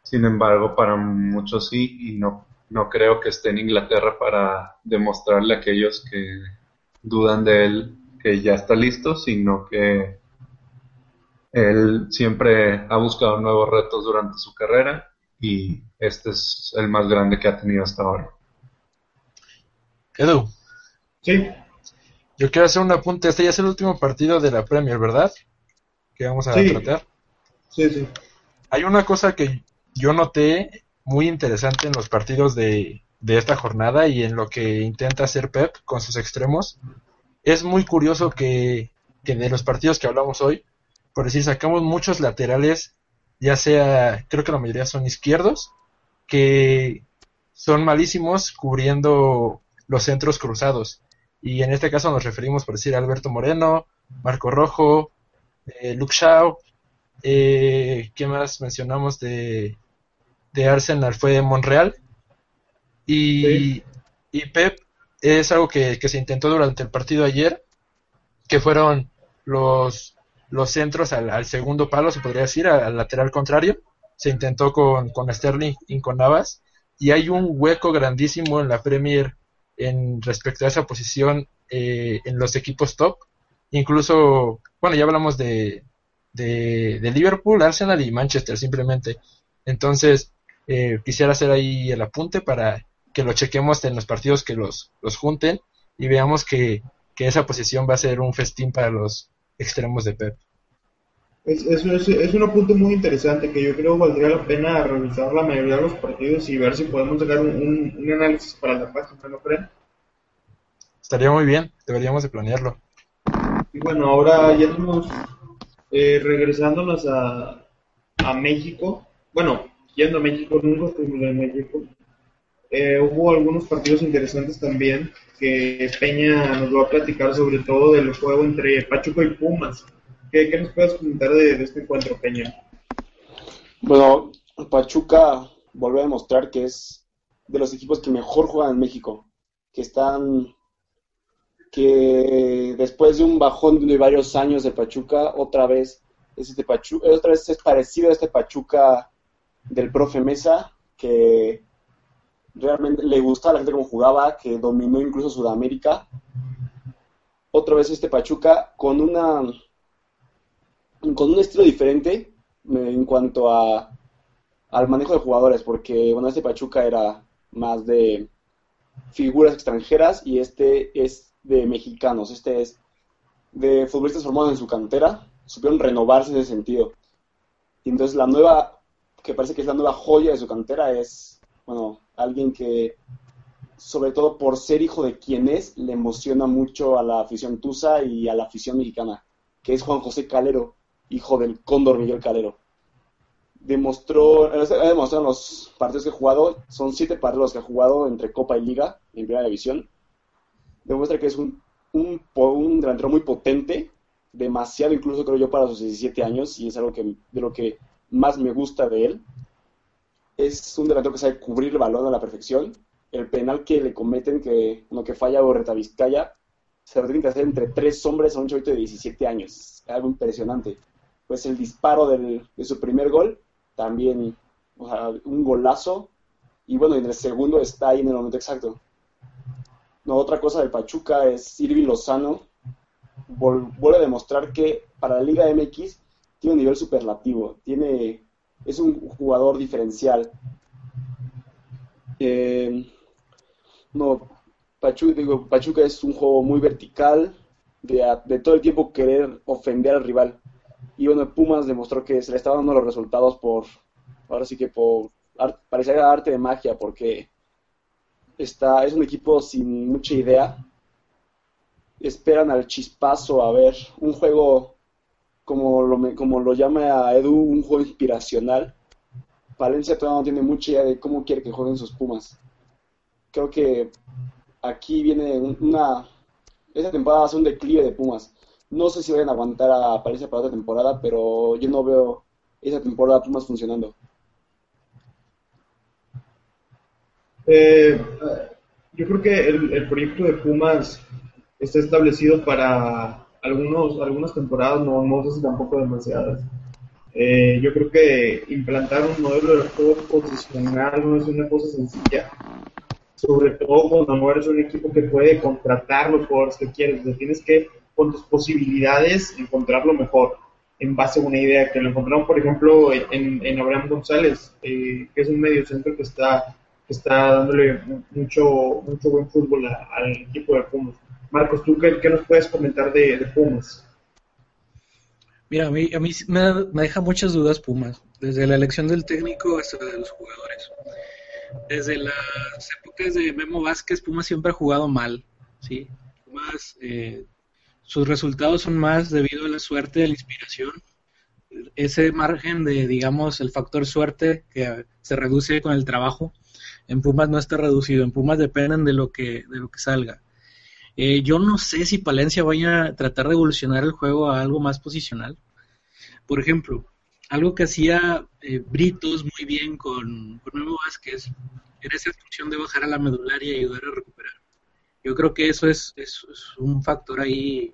Sin embargo, para muchos sí, y no, no creo que esté en Inglaterra para demostrarle a aquellos que dudan de él que ya está listo, sino que él siempre ha buscado nuevos retos durante su carrera y este es el más grande que ha tenido hasta ahora. Edu. Sí. Yo quiero hacer un apunte. Este ya es el último partido de la Premier, ¿verdad? Que vamos a Sí. tratar. Sí, sí. Hay una cosa que yo noté muy interesante en los partidos de, de esta jornada y en lo que intenta hacer Pep con sus extremos. Es muy curioso que, que de los partidos que hablamos hoy, por decir, sacamos muchos laterales, ya sea, creo que la mayoría son izquierdos, que son malísimos cubriendo los centros cruzados. Y en este caso nos referimos, por decir, a Alberto Moreno, Marco Rojo, eh, Luke Shaw, eh, ¿qué más mencionamos de, de Arsenal? Fue Monreal. Y, Sí. y Pep es algo que, que se intentó durante el partido ayer, que fueron los, los centros al, segundo palo, se podría decir, al, al lateral contrario. Se intentó con, con Sterling y con Navas. Y hay un hueco grandísimo en la Premier en respecto a esa posición eh, en los equipos top. Incluso, bueno, ya hablamos de, de, de Liverpool, Arsenal y Manchester simplemente. Entonces, eh, quisiera hacer ahí el apunte para que lo chequemos en los partidos que los, los junten y veamos que, que esa posición va a ser un festín para los extremos de Pep. Es, es, es, es un apunte muy interesante que yo creo valdría la pena revisar la mayoría de los partidos y ver si podemos sacar un, un, un análisis para la página, ¿no creen? Estaría muy bien, deberíamos de planearlo. Y bueno, ahora yéndonos, eh, regresándonos a, a México, bueno, yendo a México, nunca estuvimos en México, eh, hubo algunos partidos interesantes también que Peña nos va a platicar sobre todo del juego entre Pachuca y Pumas. ¿Qué, qué nos puedes comentar de, de este encuentro, Peña? Bueno, Pachuca volvió a demostrar que es de los equipos que mejor juegan en México, que están, que después de un bajón de varios años de Pachuca, otra vez es este Pachuca, otra vez es parecido a este Pachuca del profe Mesa, que realmente le gustaba a la gente cómo jugaba, que dominó incluso Sudamérica. Otra vez este Pachuca con una con un estilo diferente eh, en cuanto a al manejo de jugadores, porque bueno, este Pachuca era más de figuras extranjeras y este es de mexicanos, este es de futbolistas formados en su cantera, supieron renovarse en ese sentido. Entonces la nueva, que parece que es la nueva joya de su cantera, es, bueno, alguien que, sobre todo por ser hijo de quien es, le emociona mucho a la afición tusa y a la afición mexicana, que es Juan José Calero, hijo del cóndor Miguel Calero. Demostró, ha demostrado en los partidos que ha jugado, son siete partidos que ha jugado entre Copa y Liga en Primera División. Demuestra que es un, un, un delantero muy potente, demasiado incluso creo yo para sus 17 años, y es algo que, de lo que más me gusta de él. Es un delantero que sabe cubrir el balón a la perfección. El penal que le cometen, que uno que falla Borreta Vizcaya, se lo tienen que hacer entre tres hombres a un chavito de 17 años. Es algo impresionante. Pues el disparo del, de su primer gol, también o sea, un golazo. Y bueno, en el segundo está ahí en el momento exacto. No, otra cosa del Pachuca es Irving Lozano. Vuelve a demostrar que para la Liga MX tiene un nivel superlativo. Tiene, es un jugador diferencial. Eh, no, Pachuca, digo, Pachuca es un juego muy vertical, de, de, todo el tiempo querer ofender al rival. Y bueno, Pumas demostró que se le estaban dando los resultados por, ahora sí que por, parecía arte de magia, porque está, es un equipo sin mucha idea. Esperan al chispazo a ver un juego, como lo, como lo llama Edu, un juego inspiracional. Valencia todavía no tiene mucha idea de cómo quiere que jueguen sus Pumas. Creo que aquí viene una... Esta temporada ser un declive de Pumas. No sé si vayan a aguantar a Palencia para otra temporada, pero yo no veo esa temporada Pumas funcionando. Eh, yo creo que el, el proyecto de Pumas está establecido para algunos, algunas temporadas, no, no sé si tampoco demasiadas. Eh, yo creo que implantar un modelo de juego posicional no es una cosa sencilla, sobre todo cuando no eres un equipo que puede contratar los jugadores que quieres. O tienes que, con tus posibilidades, encontrar lo mejor en base a una idea. Que lo encontraron, por ejemplo, en, en Abraham González, eh, que es un medio centro que está, que está dándole mucho, mucho buen fútbol al equipo de Pumas. Marcos, ¿tú qué, qué nos puedes comentar de, Pumas? Mira, a mí, a mí me, me deja muchas dudas Pumas, desde la elección del técnico hasta de los jugadores. Desde las épocas de Memo Vázquez, Pumas siempre ha jugado mal, ¿sí? Pumas, eh, sus resultados son más debido a la suerte, a la inspiración. Ese margen de, digamos, el factor suerte que se reduce con el trabajo, en Pumas no está reducido, en Pumas dependen de lo que, de lo que salga. Eh, yo no sé si Palencia vaya a tratar de evolucionar el juego a algo más posicional. Por ejemplo, algo que hacía eh, Britos muy bien con, con Memo Vázquez era esa función de bajar a la medular y ayudar a recuperar. Yo creo que eso es, es- es un factor ahí,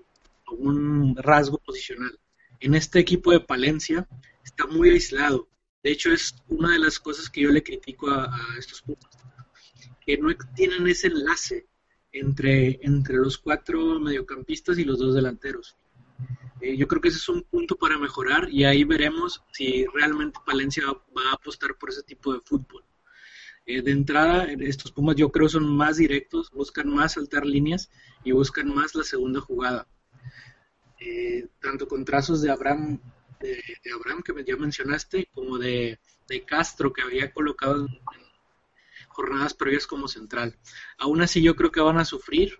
un rasgo posicional. En este equipo de Palencia está muy aislado. De hecho, es una de las cosas que yo le critico a, a estos Pumas, que no tienen ese enlace entre, entre los cuatro mediocampistas y los dos delanteros. Eh, yo creo que ese es un punto para mejorar y ahí veremos si realmente Palencia va, a apostar por ese tipo de fútbol. Eh, de entrada, estos Pumas yo creo son más directos, buscan más saltar líneas y buscan más la segunda jugada. Eh, tanto con trazos de Abraham, que ya mencionaste, como de, de Castro que había colocado en jornadas previas como central. Aún así yo creo que van a sufrir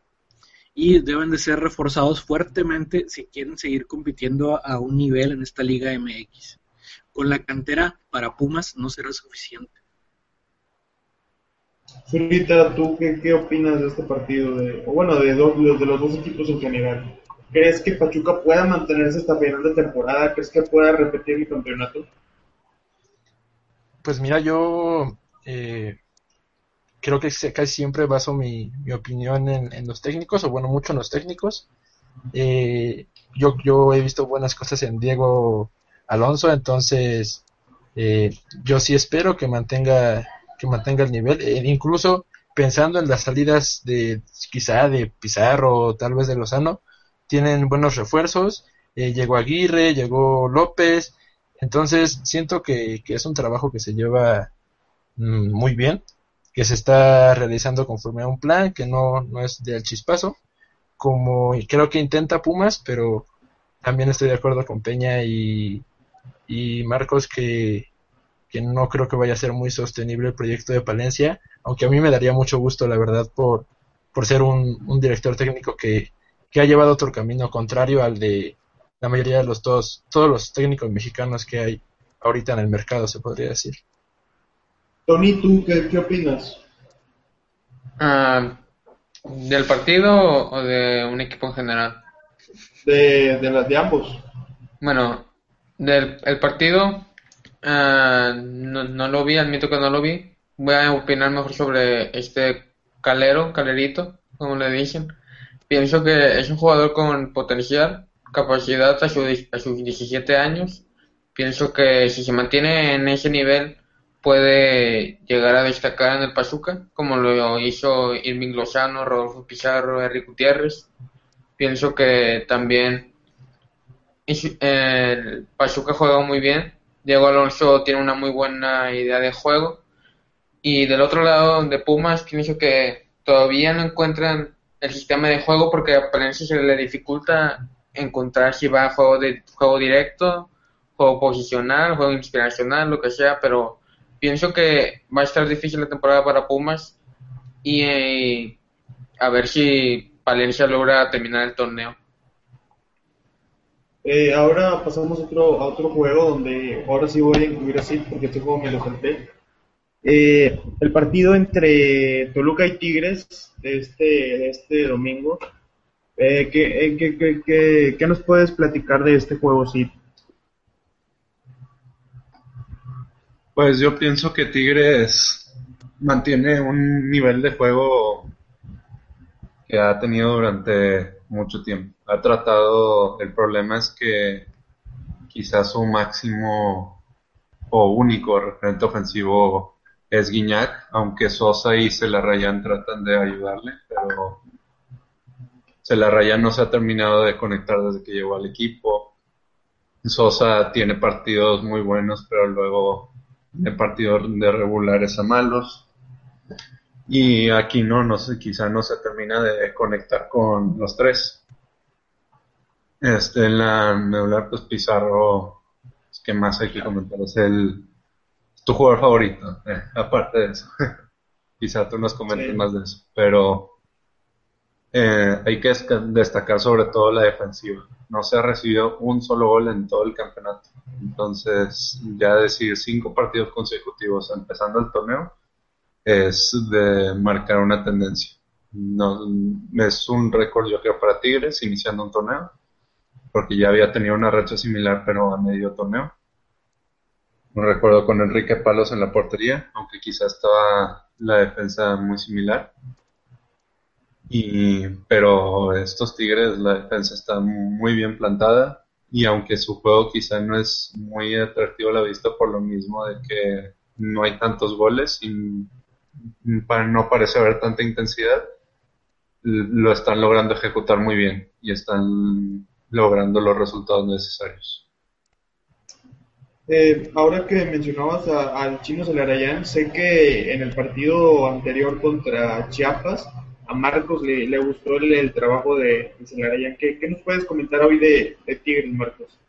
y deben de ser reforzados fuertemente si quieren seguir compitiendo a un nivel en esta Liga MX. Con la cantera para Pumas no será suficiente. Zurita, ¿tú qué, qué opinas de este partido? De, o bueno, de, de los dos equipos en general. ¿Crees que Pachuca pueda mantenerse hasta final de temporada? ¿Crees que pueda repetir el campeonato? Pues mira, yo eh, creo que casi siempre baso mi, mi opinión en, en los técnicos, o bueno, mucho en los técnicos. Eh, yo, yo he visto buenas cosas en Diego Alonso, entonces eh, yo sí espero que mantenga, que mantenga el nivel, eh, incluso pensando en las salidas de quizá de Pizarro o tal vez de Lozano, tienen buenos refuerzos, eh, llegó Aguirre, llegó López, entonces siento que, que es un trabajo que se lleva mm, muy bien, que se está realizando conforme a un plan, que no, no es del chispazo, como creo que intenta Pumas, pero también estoy de acuerdo con Peña y, y Marcos que, que no creo que vaya a ser muy sostenible el proyecto de Palencia, aunque a mí me daría mucho gusto, la verdad, por, por ser un, un director técnico que, que ha llevado otro camino contrario al de la mayoría de los todos, todos los técnicos mexicanos que hay ahorita en el mercado, se podría decir. Tony, ¿tú qué, qué opinas? Ah, ¿Del partido o de un equipo en general? De, de, las de ambos. Bueno, del el partido ah, no, no lo vi, admito que no lo vi. Voy a opinar mejor sobre este Calero, Calerito, como le dicen. Pienso que es un jugador con potencial, capacidad a, su, a sus 17 años. Pienso que si se mantiene en ese nivel puede llegar a destacar en el Pachuca, como lo hizo Irving Lozano, Rodolfo Pizarro, Enrique Gutiérrez. Pienso que también el Pachuca juega muy bien. Diego Alonso tiene una muy buena idea de juego. Y del otro lado de Pumas, pienso que todavía no encuentran el sistema de juego porque a Palencia se le dificulta encontrar si va a juego de juego directo, juego posicional, juego inspiracional, lo que sea, pero pienso que va a estar difícil la temporada para Pumas y eh, a ver si Palencia logra terminar el torneo. Eh, ahora pasamos otro, a otro juego donde ahora sí voy a incluir así porque este juego me lo salté. Eh, el partido entre Toluca y Tigres de este, este domingo. Eh, ¿qué, eh, qué, qué, qué, qué nos puedes platicar de este juego, Sid? Pues yo pienso que Tigres mantiene un nivel de juego que ha tenido durante mucho tiempo. Ha tratado, el problema es que quizás su máximo o único referente ofensivo es Guiñac, aunque Sosa y Celarrayán tratan de ayudarle, pero Celarrayán no se ha terminado de conectar desde que llegó al equipo. Sosa tiene partidos muy buenos, pero luego de partidos de regulares a malos. Y aquí no, no sé, quizá no se termina de conectar con los tres. Este, en la nebular, pues Pizarro, es que más hay que comentar, es el tu jugador favorito, eh, aparte de eso. quizá tú nos comentes Sí. más de eso, pero eh, hay que destacar sobre todo la defensiva. No se ha recibido un solo gol en todo el campeonato. Entonces, ya decir cinco partidos consecutivos empezando el torneo es de marcar una tendencia. No, es un récord, yo creo, para Tigres iniciando un torneo, porque ya había tenido una racha similar, pero a medio torneo. No recuerdo con Enrique Palos en la portería, aunque quizás estaba la defensa muy similar. Y, pero estos Tigres, la defensa está muy bien plantada y aunque su juego quizá no es muy atractivo a la vista por lo mismo de que no hay tantos goles y no parece haber tanta intensidad, lo están logrando ejecutar muy bien y están logrando los resultados necesarios. Eh, ahora que mencionabas al chino Celarayán, sé que en el partido anterior contra Chiapas, a Marcos le, le gustó el, el trabajo de, de Celarayán. ¿Qué, qué nos puedes comentar hoy de, de Tigres, Marcos?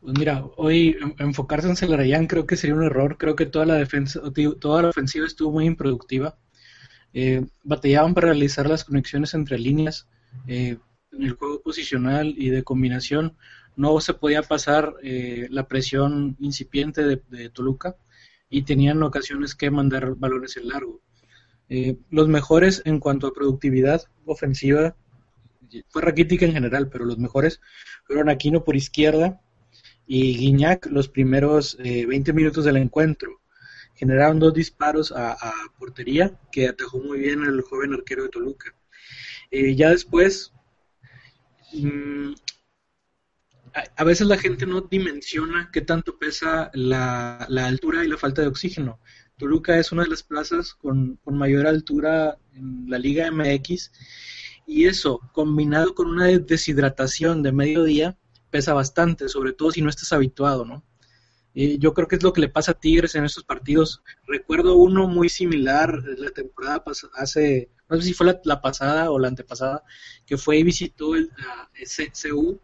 Pues mira, hoy en- enfocarse en Celarayán creo que sería un error. Creo que toda la defensa, toda la ofensiva estuvo muy improductiva. Eh, batallaban para realizar las conexiones entre líneas. eh, en el juego posicional y de combinación no se podía pasar eh, la presión incipiente de Toluca y tenían ocasiones que mandar balones en largo. Eh, los mejores en cuanto a productividad ofensiva fue raquítica en general, pero los mejores fueron Aquino por izquierda y Guiñac los primeros eh, 20 minutos del encuentro. Generaron dos disparos a, portería que atajó muy bien el joven arquero de Toluca. Eh, ya después, mm, a, veces la gente no dimensiona qué tanto pesa la altura y la falta de oxígeno. Toluca es una de las plazas con, mayor altura en la Liga MX y eso, combinado con una deshidratación de mediodía, pesa bastante, sobre todo si no estás habituado, ¿no? Eh, yo creo que es lo que le pasa a Tigres en estos partidos. Recuerdo uno muy similar la temporada hace, no sé si fue la, pasada o la antepasada, que fue y visitó el CU.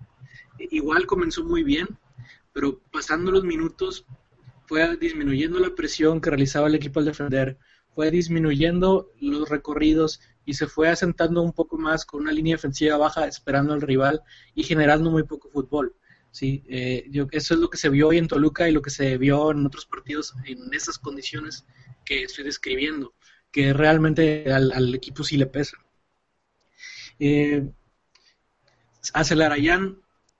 Igual comenzó muy bien, pero pasando los minutos fue disminuyendo la presión que realizaba el equipo al defender, fue disminuyendo los recorridos y se fue asentando un poco más con una línea defensiva baja, esperando al rival y generando muy poco fútbol. Sí, eh, eso es lo que se vio hoy en Toluca y lo que se vio en otros partidos en esas condiciones que estoy describiendo, que realmente al, al equipo sí le pesa. Eh, a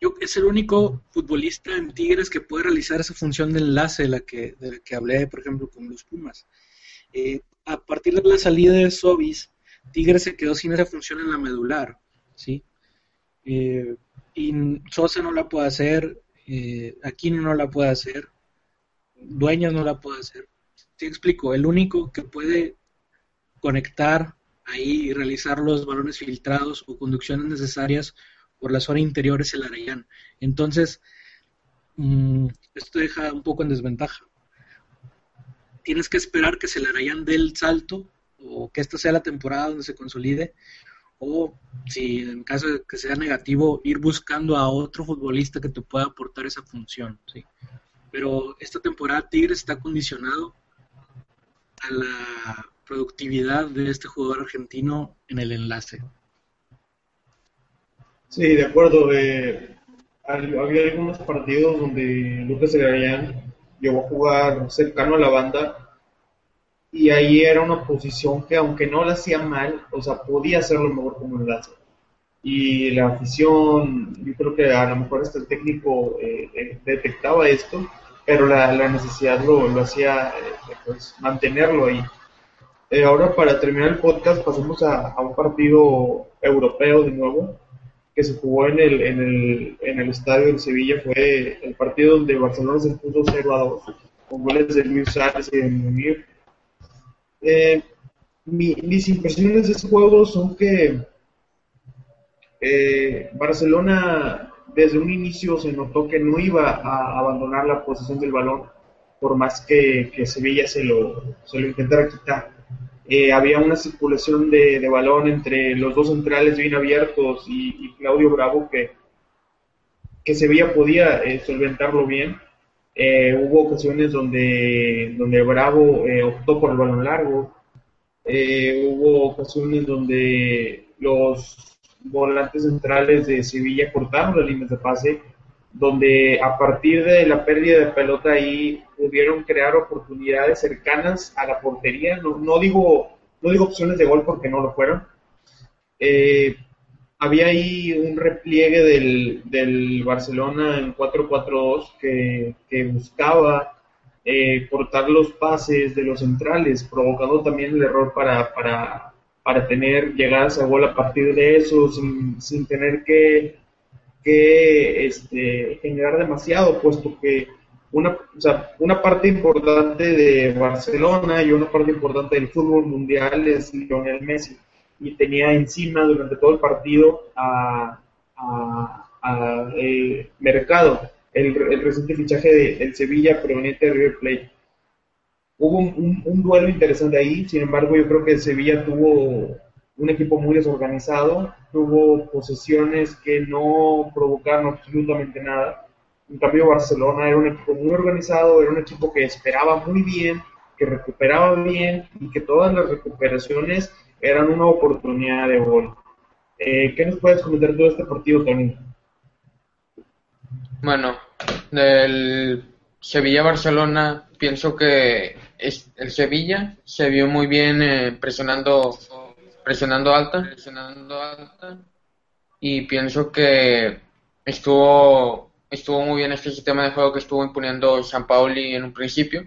yo, es el único futbolista en Tigres que puede realizar esa función de enlace de la que, de la que hablé, por ejemplo, con los Pumas. Eh, a partir de la salida de Sobis, Tigres se quedó sin esa función en la medular, ¿sí? Eh, y Sosa no la puede hacer, eh, Aquino no la puede hacer, Dueñas no la puede hacer. Te explico, el único que puede conectar ahí y realizar los balones filtrados o conducciones necesarias por la zona interior es el Arayán. Entonces, mmm, esto deja un poco en desventaja. Tienes que esperar que se le Arayán dé el salto o que esta sea la temporada donde se consolide o si en caso de que sea negativo ir buscando a otro futbolista que te pueda aportar esa función, ¿sí? Pero esta temporada Tigres está condicionado a la productividad de este jugador argentino en el enlace. Sí, de acuerdo. Eh, había algunos partidos donde Lucas Celarayán llegó a jugar cercano a la banda y ahí era una posición que aunque no la hacía mal, o sea, podía hacerlo mejor como lo hace. Y la afición, yo creo que a lo mejor hasta el técnico eh, eh, detectaba esto, pero la, necesidad lo, lo hacía eh, pues, mantenerlo ahí. ahora para terminar el podcast pasamos a, un partido europeo de nuevo que se jugó en el, en el, en el estadio de Sevilla. Fue el partido donde Barcelona se puso 0 a 2 con goles de Luis Suárez y de Munir eh, mis impresiones de este juego son que eh, Barcelona desde un inicio se notó que no iba a abandonar la posición del balón por más que, Sevilla se lo, se lo intentara quitar. Eh, había una circulación de, balón entre los dos centrales bien abiertos y, Claudio Bravo que, que Sevilla podía solventarlo bien eh, hubo ocasiones donde, donde Bravo eh, optó por el balón largo. Eh, hubo ocasiones donde los volantes centrales de Sevilla cortaron las líneas de pase, donde a partir de la pérdida de pelota ahí pudieron crear oportunidades cercanas a la portería. No, no digo, no digo opciones de gol porque no lo fueron. Eh, había ahí un repliegue del, del Barcelona en 4-4-2 que, que, buscaba eh, cortar los pases de los centrales, provocando también el error para, para, para tener llegadas a gol a partir de eso, sin, sin tener que, que este, generar demasiado, puesto que una, parte importante de Barcelona y una parte importante del fútbol mundial es Lionel Messi y tenía encima durante todo el partido a, eh, Mercado, el, reciente fichaje del Sevilla proveniente de River Plate. Hubo un, duelo interesante ahí, sin embargo yo creo que el Sevilla tuvo un equipo muy desorganizado, tuvo posesiones que no provocaron absolutamente nada. En cambio Barcelona era un equipo muy organizado, era un equipo que esperaba muy bien, que recuperaba bien y que todas las recuperaciones eran una oportunidad de gol. Eh, ¿Qué nos puedes comentar de este partido, Tony? Bueno, del Sevilla-Barcelona, pienso que el Sevilla se vio muy bien eh, presionando, presionando alta, presionando alta, y pienso que estuvo, estuvo muy bien este sistema de juego que estuvo imponiendo San Pauli en un principio.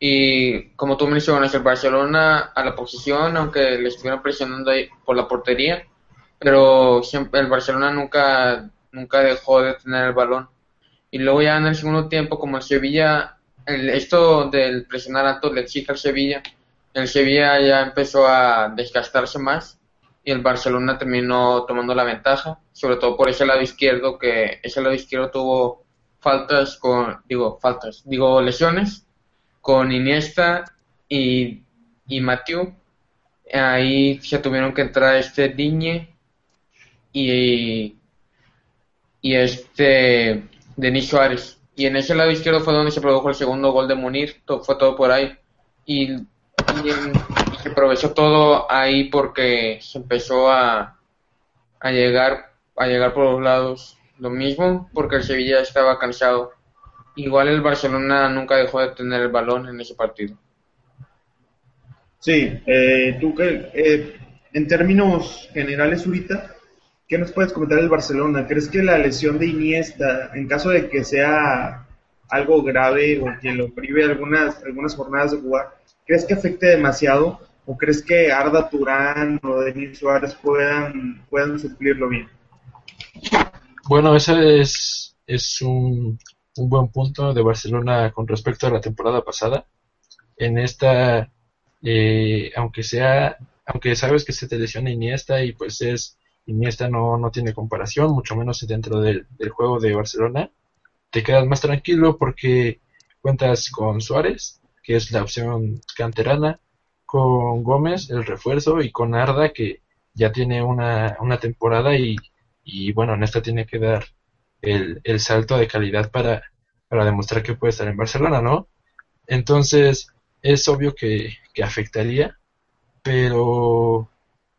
Y como tú mencionas, el Barcelona a la posición, aunque le estuvieron presionando ahí por la portería, pero siempre el Barcelona nunca, nunca dejó de tener el balón. Y luego ya en el segundo tiempo, como el Sevilla, el, esto del presionar alto le exige al Sevilla, el Sevilla ya empezó a desgastarse más y el Barcelona terminó tomando la ventaja, sobre todo por ese lado izquierdo, que ese lado izquierdo tuvo faltas con, digo, faltas, digo, lesiones con Iniesta y, y. Ahí se tuvieron que entrar este Diñe y, y este Denis Suárez. Y en ese lado izquierdo fue donde se produjo el segundo gol de Munir, fue todo por ahí. Y, se aprovechó todo ahí porque se empezó a, a llegar a llegar por los lados. Lo mismo porque el Sevilla estaba cansado igual el Barcelona nunca dejó de tener el balón en ese partido. Sí, eh, tú que eh, en términos generales ahorita, ¿qué nos puedes comentar del Barcelona? ¿Crees que la lesión de Iniesta, en caso de que sea algo grave o que lo prive algunas, algunas jornadas de jugar, ¿crees que afecte demasiado? ¿O crees que Arda Turán o Denis Suárez puedan, puedan suplirlo bien? Bueno, ese es, es un, un buen punto de Barcelona con respecto a la temporada pasada. En esta, eh, aunque sea, aunque sabes que se te lesiona Iniesta y pues es, Iniesta no, no tiene comparación, mucho menos dentro del, juego de Barcelona, te quedas más tranquilo porque cuentas con Suárez, que es la opción canterana, con Gómez, el refuerzo, y con Arda, que ya tiene una, una temporada y, y bueno, en esta tiene que dar el, el salto de calidad para, para demostrar que puede estar en Barcelona, ¿no? Entonces, es obvio que, que afectaría, pero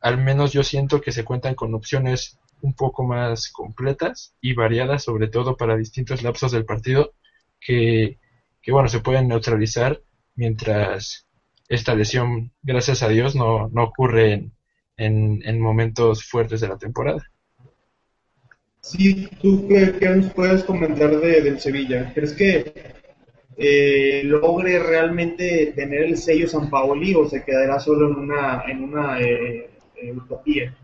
al menos yo siento que se cuentan con opciones un poco más completas y variadas, sobre todo para distintos lapsos del partido, que, que bueno, se pueden neutralizar mientras esta lesión, gracias a Dios, no, no ocurre en, en, en momentos fuertes de la temporada. Sí, ¿tú qué, qué nos puedes comentar de, del Sevilla? ¿Crees que eh, logre realmente tener el sello San Paoli o se quedará solo en una, en una eh, eh, utopía?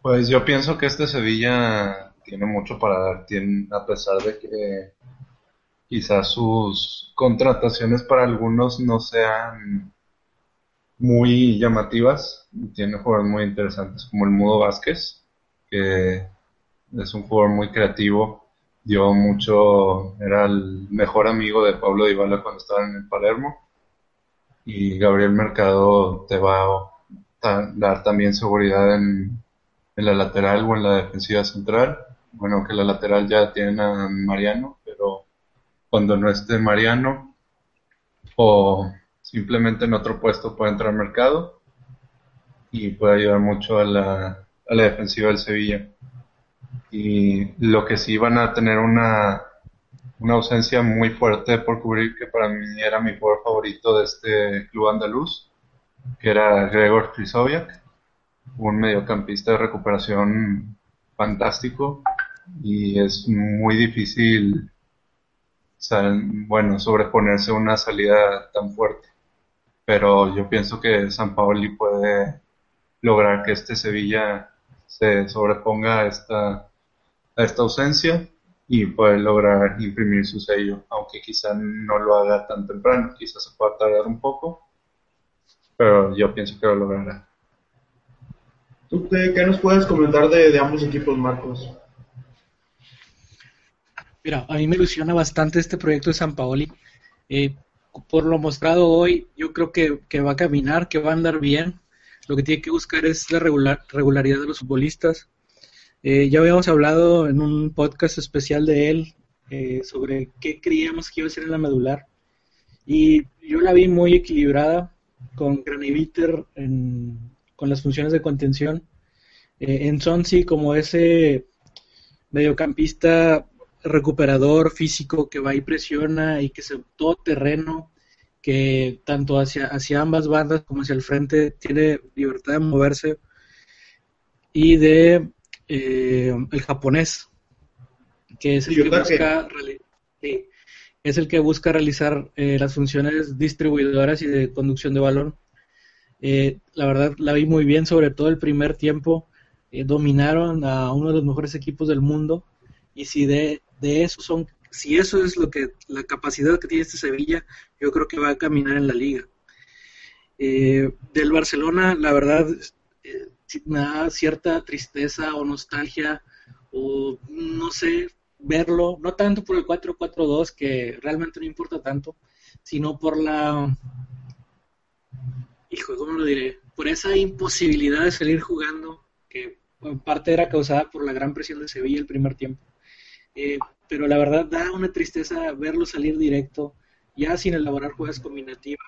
Pues yo pienso que este Sevilla tiene mucho para dar, tiene, a pesar de que quizás sus contrataciones para algunos no sean muy llamativas, tiene jugadores muy interesantes como el Mudo Vázquez, que es un jugador muy creativo, dio mucho, era el mejor amigo de Pablo Dybala cuando estaba en el Palermo y Gabriel Mercado te va a dar también seguridad en, en la lateral o en la defensiva central. Bueno, que la lateral ya tiene a Mariano, cuando no esté Mariano o simplemente en otro puesto puede entrar Mercado y puede ayudar mucho a la, a la defensiva del Sevilla. Y lo que sí van a tener una, una ausencia muy fuerte por cubrir, que para mí era mi jugador favorito de este club andaluz, que era Gregor Krizoviak, un mediocampista de recuperación fantástico y es muy difícil bueno, sobreponerse a una salida tan fuerte. Pero yo pienso que San Paoli puede lograr que este Sevilla se sobreponga a esta, a esta ausencia y puede lograr imprimir su sello, aunque quizá no lo haga tan temprano, quizás se pueda tardar un poco, pero yo pienso que lo logrará. ¿Tú qué, nos puedes comentar de ambos equipos, Marcos? Mira, a mí me ilusiona bastante este proyecto de San Paoli. Eh, por lo mostrado hoy, yo creo que, que, va a caminar, que va a andar bien. Lo que tiene que buscar es la regular, regularidad de los futbolistas. Eh, ya habíamos hablado en un podcast especial de él eh, sobre qué creíamos que iba a ser en la medular. Y yo la vi muy equilibrada, con Graniviter con las funciones de contención. Eh, en Sonsi como ese mediocampista recuperador físico que va y presiona y que se todo terreno que tanto hacia, hacia ambas bandas como hacia el frente tiene libertad de moverse. Y de eh, el japonés que es el que busca es el que busca realizar eh, las funciones distribuidoras y de conducción de balón. Eh, la verdad la vi muy bien sobre todo el primer tiempo eh, dominaron a uno de los mejores equipos del mundo y si de de eso son, si eso es lo que la capacidad que tiene este Sevilla, yo creo que va a caminar en la liga. Eh, del Barcelona, la verdad, eh, me da cierta tristeza o nostalgia o no sé, verlo, no tanto por el 4-4-2, que realmente no importa tanto, sino por la, hijo, ¿cómo lo diré? Por esa imposibilidad de salir jugando, que en parte era causada por la gran presión de Sevilla el primer tiempo. Eh, pero la verdad da una tristeza verlo salir directo, ya sin elaborar jugadas combinativas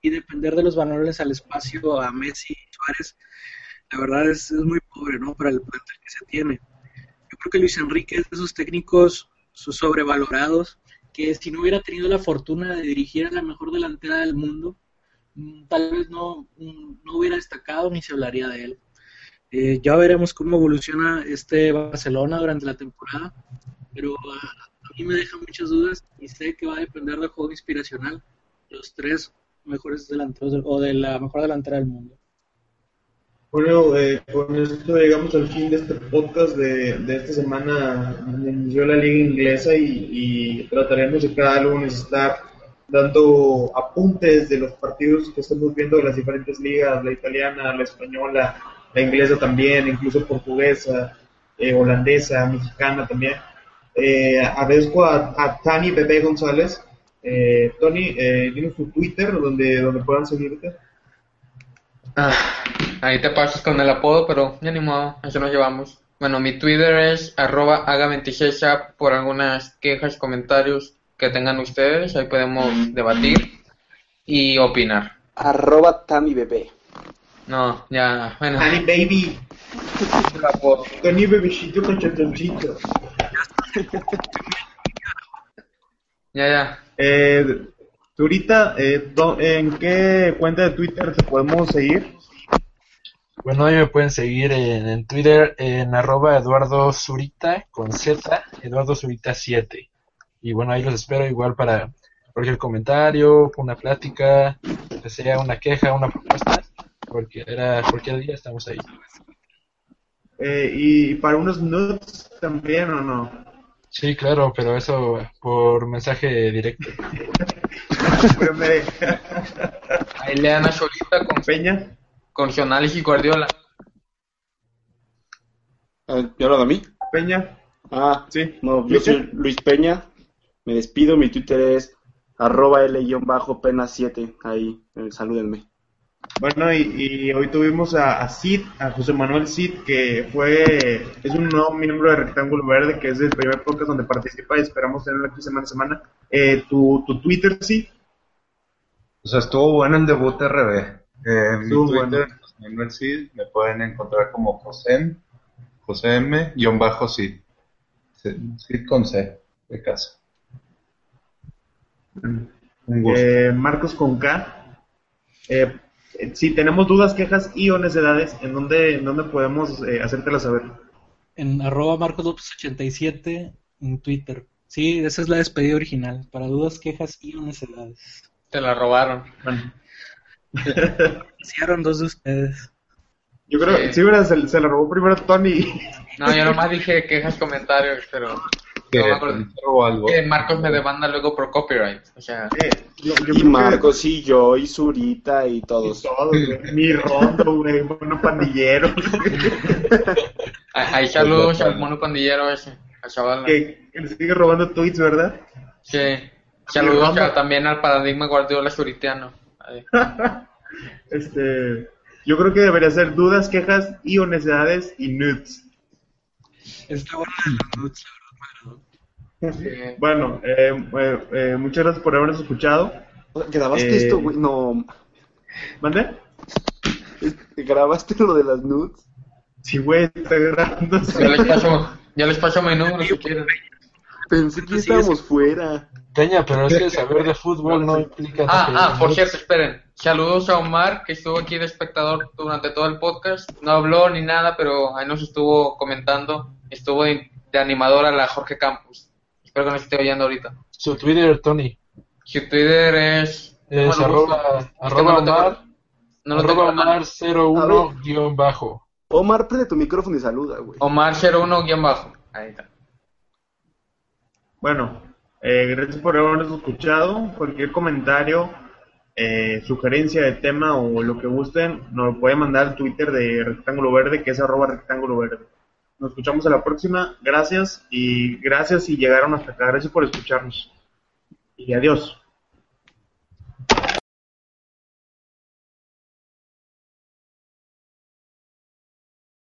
y depender de los valores al espacio a Messi y Suárez. La verdad es, es muy pobre, ¿no? Para el plantel que se tiene. Yo creo que Luis Enrique es de esos técnicos sobrevalorados que si no hubiera tenido la fortuna de dirigir a la mejor delantera del mundo, mm, tal vez no, mm, no hubiera destacado ni se hablaría de él. Eh, ya veremos cómo evoluciona este Barcelona durante la temporada pero a, mí me deja muchas dudas y sé que va a depender del juego inspiracional los tres mejores delanteros o de la mejor delantera del mundo. Bueno, eh, con esto llegamos al fin de este podcast de, de esta semana donde inició la liga inglesa y, y, trataremos de cada lunes estar dando apuntes de los partidos que estamos viendo de las diferentes ligas, la italiana, la española, la inglesa también, incluso portuguesa, eh, holandesa, mexicana también. Eh, agradezco a, a Tani Pepe González. Eh, Tony, eh, tienes tu Twitter donde, donde puedan seguirte. Ah, ahí te pasas con el apodo, pero ya ni modo, eso nos llevamos. Bueno, mi Twitter es arroba haga26 por algunas quejas, comentarios que tengan ustedes, ahí podemos debatir y opinar. Arroba Tami Bebé. No, ya, bueno. Tani Baby. Tony Bebecito con chatoncito. Ya, ya. Eh, Zurita, eh, do- ¿en qué cuenta de Twitter te podemos seguir? Bueno, ahí me pueden seguir en, en Twitter en arroba Eduardo Zurita con Z, Eduardo Zurita 7. Y bueno, ahí los espero igual para cualquier comentario, una plática, que sea una queja, una propuesta. Cualquiera, cualquier día estamos ahí. Eh, y para unos nudes también o no? Sí, claro, pero eso por mensaje directo. Pero me- Ahí le dan a Cholita con, Peña, con Gionales y Guardiola. Ah, ¿Me hablan a mí? Peña, Ah, sí. no, yo soy Luis Peña. Me despido. Mi Twitter es arroba L-pena7. Ahí, eh, salúdenme. Bueno, y, y hoy tuvimos a, a Cid, a José Manuel Cid, que fue, es un nuevo miembro de Rectángulo Verde, que es el primer podcast donde participa y esperamos tenerlo aquí semana a semana. Eh, tu, tu Twitter, Cid, O sea, estuvo bueno el debut de RB. Eh, mi Estuvo Twitter, bueno. José Manuel Cid, me pueden encontrar como José, José M, guion bajo Cid. Cid con C, de casa. Un gusto. eh, Marcos con K. Eh, si tenemos dudas, quejas y o necesidades, ¿en dónde, en dónde podemos eh, hacértelas saber? En arroba Marcos López 87 en Twitter. Sí, esa es la despedida original. Para dudas, quejas y o necesidades. Te la robaron. Bueno, Hicieron dos de ustedes. yo creo, Sí. sí, ¿verdad? Se, se la robó primero Tony. No, yo nomás dije quejas, comentarios, pero ¿Qué? no me acuerdo. ¿O algo? que Marcos me demanda luego por copyright. O sea, Eh, yo- yo Y que- Marcos, y yo, y Zurita, y y todos. todos, güey. Mi rondo, güey, bueno pandillero. ahí saludos al mono pandillero ese, al chaval. que, que le sigue robando tweets, ¿verdad? Sí. Saludos a- también al paradigma guardiola suritiano. Ahí. Este, yo creo que debería ser dudas, quejas y o necesidades y nudes. Está buena de los nudes, la verdad. Sí. Bueno, eh, eh, eh, muchas gracias por habernos escuchado. ¿Grabaste Eh, esto, güey? No. ¿Mande? ¿Grabaste lo de las nudes? Sí, güey, está grabando. Yo les paso, yo les paso mi número si quieren. Pensé que estábamos fuera. Peña, pero es que saber de fútbol no implica Ah, que- ah, por cierto, esperen. Saludos a Omar, que estuvo aquí de espectador durante todo el podcast. No habló ni nada, pero ahí nos estuvo comentando. Estuvo de, de animador a la Jorge Campos. Espero que nos esté oyendo ahorita. Su Twitter, Tony, Su Twitter es... arroba, Omar, no arroba. Omar 01 guion bajo. Omar, prende tu micrófono y saluda, güey. Omar 01 guion bajo. Ahí está. Bueno, eh, gracias por habernos escuchado. Cualquier comentario, eh, sugerencia de tema o lo que gusten, nos lo pueden mandar al Twitter de Rectángulo Verde, que es arroba Rectángulo Verde. Nos escuchamos a la próxima. Gracias y gracias si llegaron hasta acá. Gracias por escucharnos. Y adiós.